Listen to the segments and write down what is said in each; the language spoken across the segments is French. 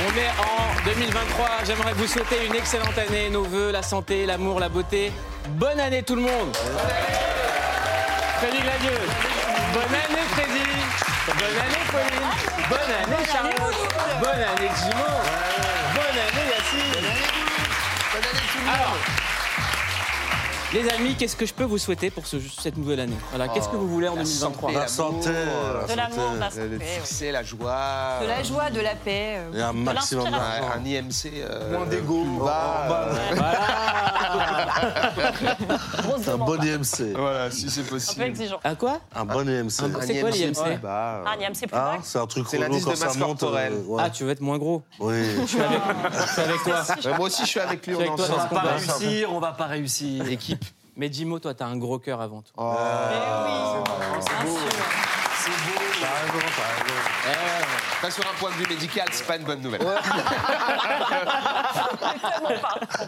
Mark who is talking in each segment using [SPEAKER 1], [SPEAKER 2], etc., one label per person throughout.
[SPEAKER 1] On est en 2023. J'aimerais vous souhaiter une excellente année. Nos voeux, la santé, l'amour, la beauté. Bonne année tout le monde. Frédéric Gladieux. Bonne année Freddy. Bonne année Pauline. Bonne année Charlotte. Bonne année Jimo. Bonne année Yacine. Alors, les amis, qu'est-ce que je peux vous souhaiter pour ce- cette nouvelle année? Voilà, qu'est-ce que vous voulez en
[SPEAKER 2] La
[SPEAKER 1] 2023
[SPEAKER 2] santé,
[SPEAKER 3] La santé, la
[SPEAKER 4] De l'amour, de la
[SPEAKER 3] santé.
[SPEAKER 2] Le succès, la joie.
[SPEAKER 4] De la joie, de la paix. euh,
[SPEAKER 3] Et un
[SPEAKER 4] de
[SPEAKER 3] maximum.
[SPEAKER 2] Un IMC. euh,
[SPEAKER 5] Moins d'ego.
[SPEAKER 2] plus bas.
[SPEAKER 4] Grosse
[SPEAKER 3] Un bon IMC.
[SPEAKER 2] Voilà, si c'est
[SPEAKER 4] Un peu
[SPEAKER 2] possible.
[SPEAKER 4] exigeant.
[SPEAKER 1] À quoi?
[SPEAKER 3] Un bon IMC.
[SPEAKER 1] Un- C'est quoi l'IMC.
[SPEAKER 4] Ah, Niam, c'est plus.
[SPEAKER 3] C'est un truc
[SPEAKER 2] C'est
[SPEAKER 3] relou
[SPEAKER 2] l'indice
[SPEAKER 3] quand
[SPEAKER 2] de
[SPEAKER 3] ça
[SPEAKER 2] masse
[SPEAKER 3] monte.
[SPEAKER 2] corporelle.
[SPEAKER 3] euh, ouais.
[SPEAKER 1] Ah, tu veux être moins gros?
[SPEAKER 3] Oui.
[SPEAKER 1] Je suis avec, je suis avec toi.
[SPEAKER 2] Ouais, moi aussi, je suis avec lui. On
[SPEAKER 1] avec toi
[SPEAKER 5] On va pas réussir, on va pas réussir.
[SPEAKER 2] Équipe.
[SPEAKER 1] Mais Jimo, toi, t'as un gros cœur avant tout.
[SPEAKER 2] Oh.
[SPEAKER 4] Bien sûr.
[SPEAKER 3] T'as raison, t'as raison.
[SPEAKER 2] Pas sur un point de vue médical, c'est pas une bonne nouvelle. On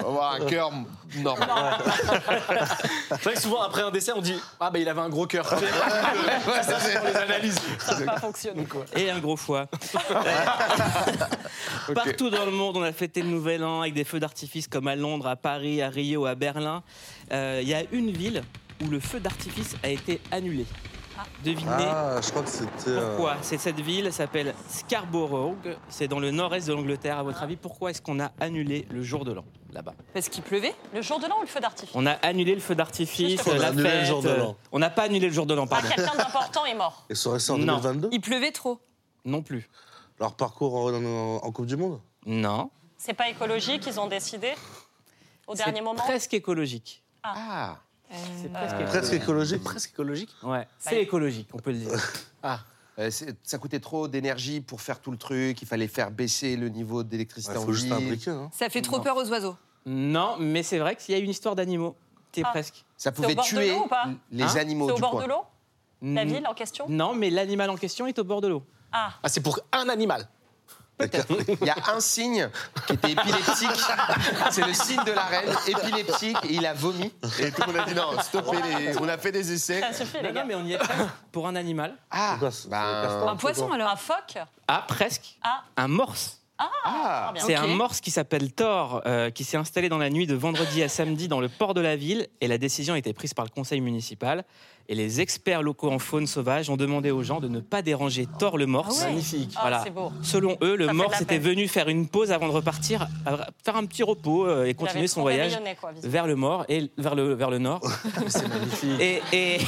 [SPEAKER 2] va avoir un cœur normal.
[SPEAKER 5] C'est vrai que souvent après un décès, on dit Ah, bah il avait un gros cœur. C'est ça, c'est pour les analyses.
[SPEAKER 4] Ça n'a pas fonctionné.
[SPEAKER 1] Et un gros foie. Partout dans le monde, on a fêté le Nouvel An avec des feux d'artifice comme à Londres, à Paris, à Rio, à Berlin. Euh, Il y a une ville où le feu d'artifice a été annulé. Devinez
[SPEAKER 3] Ah, je crois que c'était. euh,
[SPEAKER 1] pourquoi C'est cette ville, elle s'appelle Scarborough. C'est dans le nord-est de l'Angleterre. À votre avis, pourquoi est-ce qu'on a annulé le jour de l'an là-bas?
[SPEAKER 4] Parce qu'il pleuvait le jour de l'an ou le feu d'artifice?
[SPEAKER 1] On a annulé le feu d'artifice,
[SPEAKER 3] On a
[SPEAKER 1] la
[SPEAKER 3] annulé le jour de l'an.
[SPEAKER 1] On n'a pas annulé le jour de l'an,
[SPEAKER 4] Ah,
[SPEAKER 1] pardon.
[SPEAKER 4] quelqu'un d'important est mort.
[SPEAKER 3] Et ça resté en
[SPEAKER 1] Non.
[SPEAKER 3] 2022
[SPEAKER 4] Il pleuvait trop.
[SPEAKER 1] Non plus.
[SPEAKER 3] Leur parcours en, en- en Coupe du Monde?
[SPEAKER 1] Non.
[SPEAKER 4] C'est pas écologique, ils ont décidé au dernier moment?
[SPEAKER 1] presque écologique.
[SPEAKER 2] Ah.
[SPEAKER 1] C'est presque
[SPEAKER 3] Presque écologique.
[SPEAKER 5] Presque écologique.
[SPEAKER 1] Ouais, c'est écologique, on peut le dire.
[SPEAKER 2] Euh, c'est- ça coûtait trop d'énergie pour faire tout le truc. Il fallait faire baisser le niveau d'électricité en
[SPEAKER 3] faut juste un
[SPEAKER 2] ville.
[SPEAKER 3] briquet. Hein.
[SPEAKER 4] Ça fait trop peur aux oiseaux.
[SPEAKER 1] Non, mais c'est vrai qu'il y a une histoire d'animaux. T'es
[SPEAKER 4] Ah.
[SPEAKER 1] presque.
[SPEAKER 2] Ça
[SPEAKER 4] au
[SPEAKER 2] pouvait tuer
[SPEAKER 4] l'eau ou pas
[SPEAKER 2] les
[SPEAKER 1] Hein
[SPEAKER 2] animaux
[SPEAKER 4] C'est au
[SPEAKER 2] du
[SPEAKER 4] bord
[SPEAKER 2] coin.
[SPEAKER 4] de l'eau? La ville en question?
[SPEAKER 1] Non, mais l'animal en question est au bord de l'eau.
[SPEAKER 4] Ah,
[SPEAKER 5] Ah, c'est pour un animal.
[SPEAKER 2] Il y a un signe qui était épileptique. C'est le signe de la reine, épileptique, et il a vomi. Et tout le monde a dit non, stoppez les. On a fait des essais.
[SPEAKER 4] ça suffit les
[SPEAKER 1] Non,
[SPEAKER 4] gars.
[SPEAKER 1] non, mais on y est presque. Pour un animal.
[SPEAKER 2] Ah, ben,
[SPEAKER 4] Un poisson alors Un phoque
[SPEAKER 1] Ah, presque.
[SPEAKER 4] Ah,
[SPEAKER 1] Un morse.
[SPEAKER 4] ah, bien.
[SPEAKER 1] C'est un morse qui s'appelle Thor, euh, qui s'est installé dans la nuit de vendredi à samedi dans le port de la ville. Et la décision a été prise par le conseil municipal. Et les experts locaux en faune sauvage ont demandé aux gens de ne pas déranger Thor le morse.
[SPEAKER 4] Ah ouais.
[SPEAKER 5] Magnifique.
[SPEAKER 4] Ah,
[SPEAKER 1] Voilà.
[SPEAKER 4] c'est beau.
[SPEAKER 1] Selon eux, le
[SPEAKER 4] Ça
[SPEAKER 1] morse était venu faire une pause avant de repartir, faire un petit repos euh, et
[SPEAKER 4] Il
[SPEAKER 1] continuer son voyage
[SPEAKER 4] quoi,
[SPEAKER 1] vers le mort et vers le, vers le nord.
[SPEAKER 5] C'est magnifique.
[SPEAKER 1] Et, et,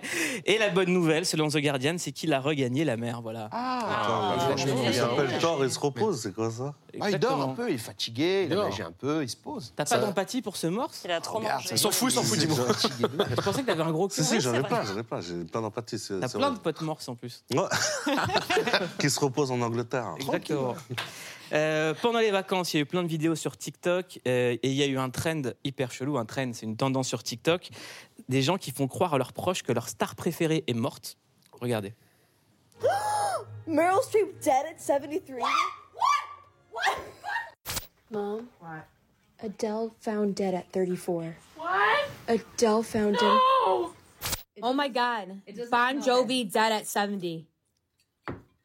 [SPEAKER 1] et la bonne nouvelle, selon The Guardian, c'est qu'il a regagné la mer. Voilà.
[SPEAKER 2] Ah,
[SPEAKER 3] Attends,
[SPEAKER 2] il a
[SPEAKER 3] Il s'appelle Thor, il se repose, c'est quoi ça?
[SPEAKER 2] Ah, il dort un peu, il est fatigué, il a
[SPEAKER 5] dort.
[SPEAKER 2] nagé un peu, il se pose.
[SPEAKER 1] T'as pas d'empathie pour ce morse?
[SPEAKER 4] Il a trop
[SPEAKER 2] Regarde,
[SPEAKER 4] mangé.
[SPEAKER 5] Il s'en fout, il s'en fout, dis-moi.
[SPEAKER 1] Je pensais que t'avais un gros cul.
[SPEAKER 3] si, j'en ai
[SPEAKER 4] c'est
[SPEAKER 3] pas, j'en ai pas, j'ai plein d'empathie.
[SPEAKER 1] T'as plein
[SPEAKER 3] vrai.
[SPEAKER 1] de potes morses en plus.
[SPEAKER 3] Ouais. Qui se repose en Angleterre.
[SPEAKER 1] Exactement. Euh, pendant les vacances, il y a eu plein de vidéos sur TikTok euh, et il y a eu un trend hyper chelou. Un trend, c'est une tendance sur TikTok. Des gens qui font croire à leurs proches que leur star préférée est morte. Regardez.
[SPEAKER 6] Meryl Streep dead at 73?
[SPEAKER 7] Mom? What? Adele found dead at 34.
[SPEAKER 6] What?
[SPEAKER 7] Adele found dead.
[SPEAKER 8] Oh my god. Bon Jovi dead at 70.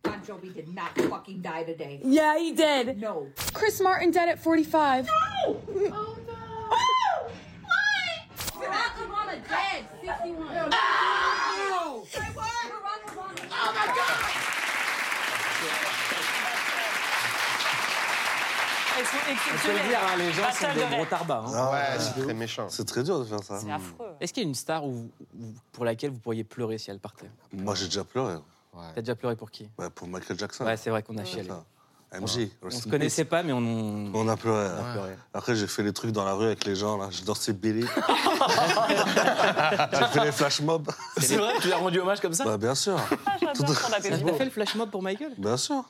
[SPEAKER 9] Bon Jovi did not fucking die today.
[SPEAKER 8] Yeah, he did.
[SPEAKER 9] No.
[SPEAKER 7] Chris Martin dead at 45.
[SPEAKER 6] Oh no! Why?
[SPEAKER 8] Barack Obama dead. 61.
[SPEAKER 4] oh my sont
[SPEAKER 1] Je
[SPEAKER 4] exceptionnels.
[SPEAKER 1] le dire, hein, les gens sont des
[SPEAKER 4] de
[SPEAKER 1] gros hein.
[SPEAKER 3] Ah,
[SPEAKER 2] Ouais, c'est très méchant.
[SPEAKER 3] C'est très dur de faire ça.
[SPEAKER 4] C'est affreux.
[SPEAKER 1] Est-ce qu'il y a une star où- où- pour laquelle vous pourriez pleurer si elle partait?
[SPEAKER 3] Moi, j'ai déjà pleuré.
[SPEAKER 1] T'as déjà pleuré pour qui?
[SPEAKER 3] Ouais, pour Michael Jackson.
[SPEAKER 1] Ouais, c'est vrai qu'on a chialé.
[SPEAKER 3] MJ.
[SPEAKER 1] On se connaissait pas, mais on,
[SPEAKER 3] a pleuré.
[SPEAKER 1] on a pleuré.
[SPEAKER 3] Après, j'ai fait les trucs dans la rue avec les gens, là. J'ai dansé Billy. j'ai fait les flash mobs.
[SPEAKER 5] C'est vrai, tu lui as rendu hommage comme ça?
[SPEAKER 3] Bah, bien sûr.
[SPEAKER 4] Ah,
[SPEAKER 1] T'as
[SPEAKER 4] apéro.
[SPEAKER 1] fait le flash mob pour Michael?
[SPEAKER 3] Bien sûr.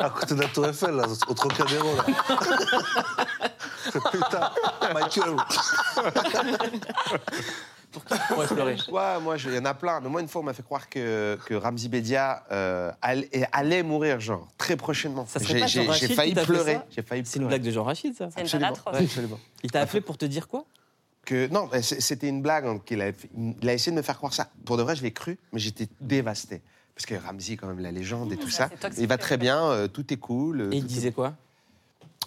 [SPEAKER 3] À côté de la Tour Eiffel, là, au Trocadéro, là. Putain, Michael.
[SPEAKER 5] Pour pleurer
[SPEAKER 2] Ouais, moi, il y en a plein. Mais moi, une fois, on m'a fait croire que, que Ramzi Bedia euh, allait, allait mourir, genre, très prochainement.
[SPEAKER 1] Ça serait
[SPEAKER 2] J'ai failli pleurer.
[SPEAKER 1] ça
[SPEAKER 2] J'ai failli
[SPEAKER 1] C'est une blague de Jean Rachid, ça.
[SPEAKER 4] C'est une
[SPEAKER 2] Absolument.
[SPEAKER 4] catastrophe.
[SPEAKER 2] Ouais, absolument.
[SPEAKER 1] Il t'a appelé pour te dire quoi?
[SPEAKER 2] Que, non, c'était une blague hein, qu'il a, il a essayé de me faire croire ça. Pour de vrai, je l'ai cru, mais j'étais dévasté. Parce que Ramzi, quand même, la légende et tout ça, il va très bien, euh, tout est cool. euh,
[SPEAKER 1] Et il
[SPEAKER 2] tout est-
[SPEAKER 1] disait quoi?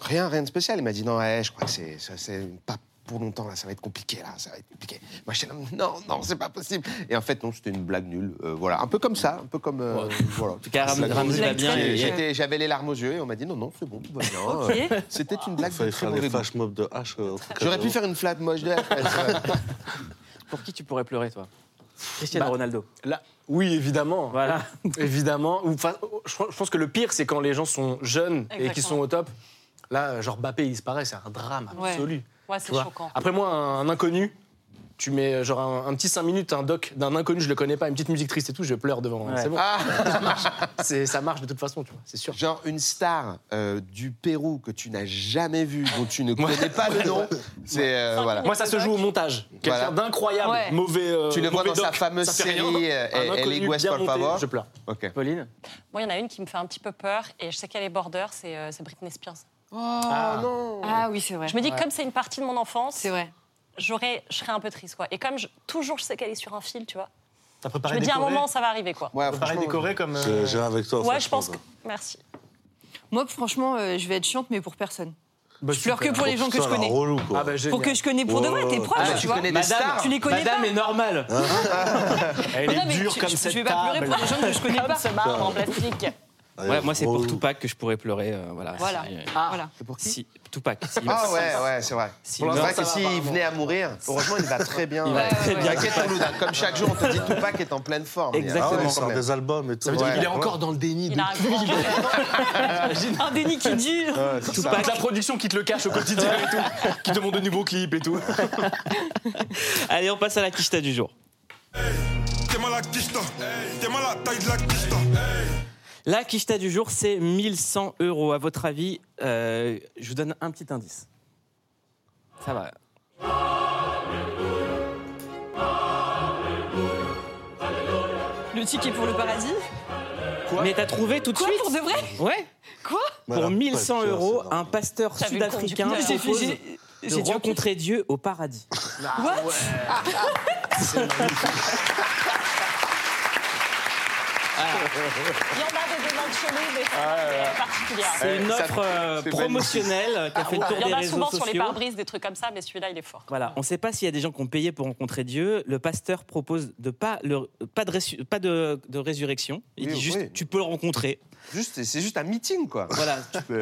[SPEAKER 2] Rien, rien de spécial. Il m'a dit non, ouais, je crois que c'est ça, c'est pas pour longtemps là, ça va être compliqué là, ça va être compliqué. Moi j'étais là, non, non, c'est pas possible. Et en fait non, c'était une blague nulle. Euh, voilà, un peu comme ça, un peu comme euh, voilà. En
[SPEAKER 1] tout cas, Ram- Ramzi va bien.
[SPEAKER 2] J'étais- J'avais les larmes aux yeux et on m'a dit non, non, c'est bon, tout va bien. Euh, C'était une blague
[SPEAKER 3] Il
[SPEAKER 2] de
[SPEAKER 3] fallait
[SPEAKER 2] très
[SPEAKER 3] faire
[SPEAKER 2] goût.
[SPEAKER 3] flash mobs de H. euh, au
[SPEAKER 2] J'aurais pu faire une flat moche de ouais.
[SPEAKER 1] Pour qui tu pourrais pleurer, toi? Cristiano
[SPEAKER 5] Bah,
[SPEAKER 1] Ronaldo.
[SPEAKER 5] Là, oui, évidemment.
[SPEAKER 1] Voilà.
[SPEAKER 5] Évidemment. Enfin, je pense- que le pire, c'est quand les gens sont jeunes et qui sont au top. Là, genre Bappé, il disparaît, c'est un drame absolu.
[SPEAKER 4] Ouais, c'est choquant.
[SPEAKER 5] Après moi, un, un inconnu, tu mets genre un, un petit 5 minutes, un doc d'un inconnu, je le connais pas, une petite musique triste et tout, je pleure devant.
[SPEAKER 1] Ouais.
[SPEAKER 5] C'est bon.
[SPEAKER 2] Ah,
[SPEAKER 5] C'est- ça marche de toute façon, tu vois, c'est sûr.
[SPEAKER 2] genre une star euh, du Pérou que tu n'as jamais vue, dont tu ne connais pas le nom. C'est euh, voilà.
[SPEAKER 5] Moi, ça se joue au montage. Quelqu'un
[SPEAKER 2] Voilà.
[SPEAKER 5] d'incroyable,
[SPEAKER 4] Ouais.
[SPEAKER 5] mauvais. euh,
[SPEAKER 2] Tu le vois dans sa
[SPEAKER 5] doc,
[SPEAKER 2] fameuse
[SPEAKER 5] ça fait rien.
[SPEAKER 2] série, euh,
[SPEAKER 5] Un
[SPEAKER 2] El
[SPEAKER 5] inconnu
[SPEAKER 2] Igueste,
[SPEAKER 5] bien
[SPEAKER 2] por favor.
[SPEAKER 5] Je pleure.
[SPEAKER 2] Ok.
[SPEAKER 1] Pauline
[SPEAKER 4] Moi, il y en a une qui me fait un petit peu peur et je sais qu'elle est border, c'est euh, c'est Britney Spears.
[SPEAKER 5] Ah, non.
[SPEAKER 4] Ah oui, c'est vrai. Je me dis, comme c'est une partie de mon enfance,
[SPEAKER 10] C'est vrai.
[SPEAKER 4] J'aurais, je serais un peu triste, quoi. Et comme je- toujours, je sais qu'elle est sur un fil, tu vois.
[SPEAKER 5] T'as
[SPEAKER 4] Je
[SPEAKER 5] préparé
[SPEAKER 4] me
[SPEAKER 5] des
[SPEAKER 4] dis, à un moment, ça va arriver, quoi.
[SPEAKER 2] Ouais,
[SPEAKER 5] Préparé
[SPEAKER 2] franchement,
[SPEAKER 5] décoré comme. euh,
[SPEAKER 3] J'ai- avec toi.
[SPEAKER 4] Ouais, je pense que. Merci.
[SPEAKER 10] Moi, franchement, euh, je vais être chiante, mais pour personne.
[SPEAKER 5] bah,
[SPEAKER 10] Je pleure que
[SPEAKER 5] super.
[SPEAKER 10] pour les gens que je
[SPEAKER 3] la
[SPEAKER 10] connais.
[SPEAKER 3] relou, quoi.
[SPEAKER 5] Ah bah, génial.
[SPEAKER 10] Pour que je connais pour de vrai,
[SPEAKER 3] Ouais,
[SPEAKER 10] tes
[SPEAKER 3] ouais.
[SPEAKER 10] proches,
[SPEAKER 2] Ah,
[SPEAKER 10] tu
[SPEAKER 2] tu
[SPEAKER 10] vois.
[SPEAKER 2] connais des
[SPEAKER 1] Madame,
[SPEAKER 2] stars
[SPEAKER 10] Tu les connais
[SPEAKER 1] Madame
[SPEAKER 10] pas
[SPEAKER 1] est normale.
[SPEAKER 5] Elle
[SPEAKER 10] Non,
[SPEAKER 5] est
[SPEAKER 10] mais
[SPEAKER 5] dure
[SPEAKER 10] tu-
[SPEAKER 5] comme
[SPEAKER 10] je,
[SPEAKER 5] cette
[SPEAKER 10] je vais pas pleurer
[SPEAKER 5] table.
[SPEAKER 10] pour les gens que je connais pas.
[SPEAKER 4] Comme ce marbre en plastique.
[SPEAKER 3] Ah,
[SPEAKER 1] Ouais, moi, c'est pour
[SPEAKER 3] relou.
[SPEAKER 1] Tupac que je pourrais pleurer. euh, voilà.
[SPEAKER 10] Voilà.
[SPEAKER 1] Si, euh,
[SPEAKER 10] Voilà.
[SPEAKER 2] C'est pour qui
[SPEAKER 1] si- Tupac. Si,
[SPEAKER 2] Ah ouais, ouais, c'est vrai.
[SPEAKER 1] Si
[SPEAKER 2] C'est
[SPEAKER 1] il
[SPEAKER 2] vrai que
[SPEAKER 5] ça va,
[SPEAKER 2] s'il venait à mourir, heureusement, il va très bien.
[SPEAKER 1] Il va
[SPEAKER 2] Ouais,
[SPEAKER 1] très
[SPEAKER 2] ouais,
[SPEAKER 1] bien.
[SPEAKER 2] T'inquiète, Toulouse, hein, comme chaque jour, on te dit Tupac est en pleine forme.
[SPEAKER 1] Exactement.
[SPEAKER 3] Ah ouais,
[SPEAKER 2] Il de
[SPEAKER 3] sort des albums et tout.
[SPEAKER 5] Ça veut dire
[SPEAKER 2] Ouais.
[SPEAKER 5] qu'il est encore dans le déni.
[SPEAKER 4] Il a un grand
[SPEAKER 10] Un déni qui dure.
[SPEAKER 5] Toute la production qui te le cache au quotidien et tout, qui demande de nouveaux clips et tout.
[SPEAKER 1] Allez, on passe à la quicheta du jour. La quicheta du jour, c'est 1100 euros. À votre avis, euh, je vous donne un petit indice. Ça va.
[SPEAKER 10] Le ticket pour le paradis.
[SPEAKER 1] Mais t'as trouvé tout de
[SPEAKER 10] Quoi,
[SPEAKER 1] suite
[SPEAKER 10] pour de vrai
[SPEAKER 1] Ouais.
[SPEAKER 10] Quoi
[SPEAKER 1] Pour
[SPEAKER 3] elle a pas
[SPEAKER 1] 1100
[SPEAKER 3] de cœur,
[SPEAKER 1] euros, un pasteur
[SPEAKER 4] T'as vu le
[SPEAKER 1] sud-africain
[SPEAKER 4] conducteur
[SPEAKER 10] J'ai fait-
[SPEAKER 1] propose
[SPEAKER 10] j'ai-
[SPEAKER 1] de
[SPEAKER 10] j'ai dit ok.
[SPEAKER 1] rencontrer Dieu au paradis.
[SPEAKER 10] What
[SPEAKER 4] Il y en a des demandes chelou, mais c'est particulière.
[SPEAKER 1] C'est une
[SPEAKER 2] ça-
[SPEAKER 1] offre euh, promotionnelle qui a fait le tour
[SPEAKER 4] Il y
[SPEAKER 1] des
[SPEAKER 4] en a
[SPEAKER 1] réseaux
[SPEAKER 4] souvent sur les
[SPEAKER 1] sociaux.
[SPEAKER 4] pare-brises, des trucs comme ça, mais celui-là, il est fort.
[SPEAKER 1] Voilà, on ne sait pas s'il y a des gens qui ont payé pour rencontrer Dieu. Le pasteur propose de pas, le, pas, de, résu- pas de, de résurrection. Il
[SPEAKER 2] Oui,
[SPEAKER 1] dit juste
[SPEAKER 2] oui.
[SPEAKER 1] tu peux le rencontrer.
[SPEAKER 2] Juste, c'est juste un meeting, quoi.
[SPEAKER 1] Voilà,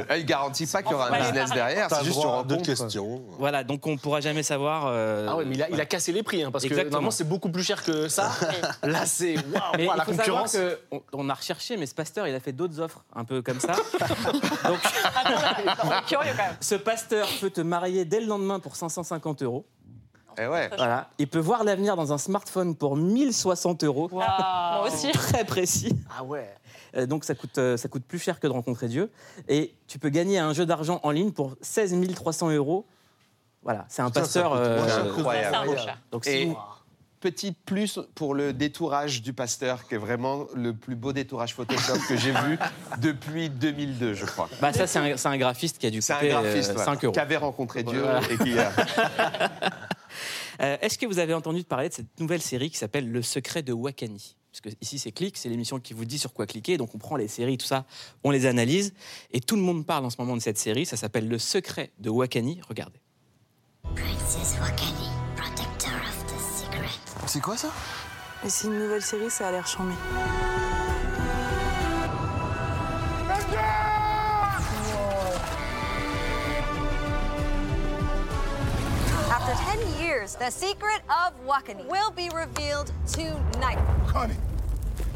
[SPEAKER 2] Ah, Il garantit pas qu'il y aura un business derrière. C'est juste tu
[SPEAKER 3] deux
[SPEAKER 2] rencontres.
[SPEAKER 3] questions.
[SPEAKER 1] voilà, donc on pourra jamais savoir. euh,
[SPEAKER 5] Ah ouais, mais il a, il a cassé les prix, hein, parce que
[SPEAKER 1] Exactement.
[SPEAKER 5] normalement c'est beaucoup plus cher que ça. Là c'est waouh, la concurrence.
[SPEAKER 1] que on, on a recherché, mais ce pasteur, il a fait d'autres offres un peu comme ça. donc,
[SPEAKER 4] curieux quand même.
[SPEAKER 1] ce pasteur peut te marier dès le lendemain pour 550 euros.
[SPEAKER 2] Eh ouais.
[SPEAKER 1] Voilà. Il peut voir l'avenir dans un smartphone pour 1060 euros.
[SPEAKER 4] Moi aussi.
[SPEAKER 1] Très précis.
[SPEAKER 5] Ah ouais.
[SPEAKER 1] Euh, donc ça coûte, euh, ça coûte plus cher que de rencontrer Dieu. Et tu peux gagner un jeu d'argent en ligne pour 16 300 euros. Voilà, c'est un pasteur. euh,
[SPEAKER 4] C'est
[SPEAKER 2] Incroyable.
[SPEAKER 1] donc vous-
[SPEAKER 2] petit plus pour le détourage du pasteur, qui est vraiment le plus beau détourage Photoshop que j'ai vu depuis 2002, je crois.
[SPEAKER 1] bah, ça, c'est un, c'est un graphiste qui a dû
[SPEAKER 2] C'est un
[SPEAKER 1] coûter euh,
[SPEAKER 2] graphiste ouais,
[SPEAKER 1] 5 euros.
[SPEAKER 2] qui avait rencontré Dieu
[SPEAKER 1] Voilà.
[SPEAKER 2] et qui a.
[SPEAKER 1] Euh, Est-ce que vous avez entendu parler de cette nouvelle série qui s'appelle Le secret de Wakani? Parce que ici, c'est Click, c'est l'émission qui vous dit sur quoi cliquer. Donc, on prend les séries, tout ça, on les analyse. Et tout le monde parle en ce moment de cette série. Ça s'appelle Le secret de Wakani. Regardez.
[SPEAKER 11] Princess Wakani, protector of the secret.
[SPEAKER 12] C'est quoi ça?
[SPEAKER 10] C'est une nouvelle série, ça a l'air chambé.
[SPEAKER 11] Years, the secret of Wakani will be revealed tonight.
[SPEAKER 12] Wakani.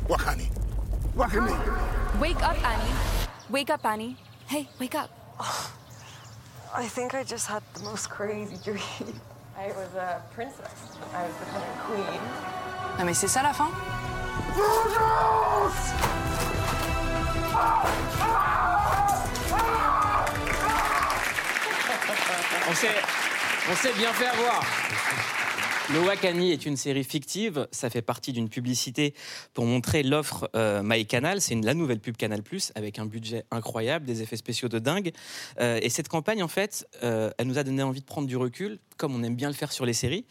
[SPEAKER 12] Wakani. Wakani.
[SPEAKER 7] Wake up, Annie. Wake up, Annie. Hey, wake up.
[SPEAKER 11] I think I just had the most crazy dream. I was a princess. I was becoming queen.
[SPEAKER 10] Non, mais c'est ça la fin
[SPEAKER 13] On s'est, on s'est bien fait avoir.
[SPEAKER 1] Le Wakani est une série fictive. Ça fait partie d'une publicité pour montrer l'offre euh, MyCanal. C'est la nouvelle pub Canal Plus avec un budget incroyable, des effets spéciaux de dingue. Euh, et cette campagne, en fait, euh, elle nous a donné envie de prendre du recul, comme on aime bien le faire sur les séries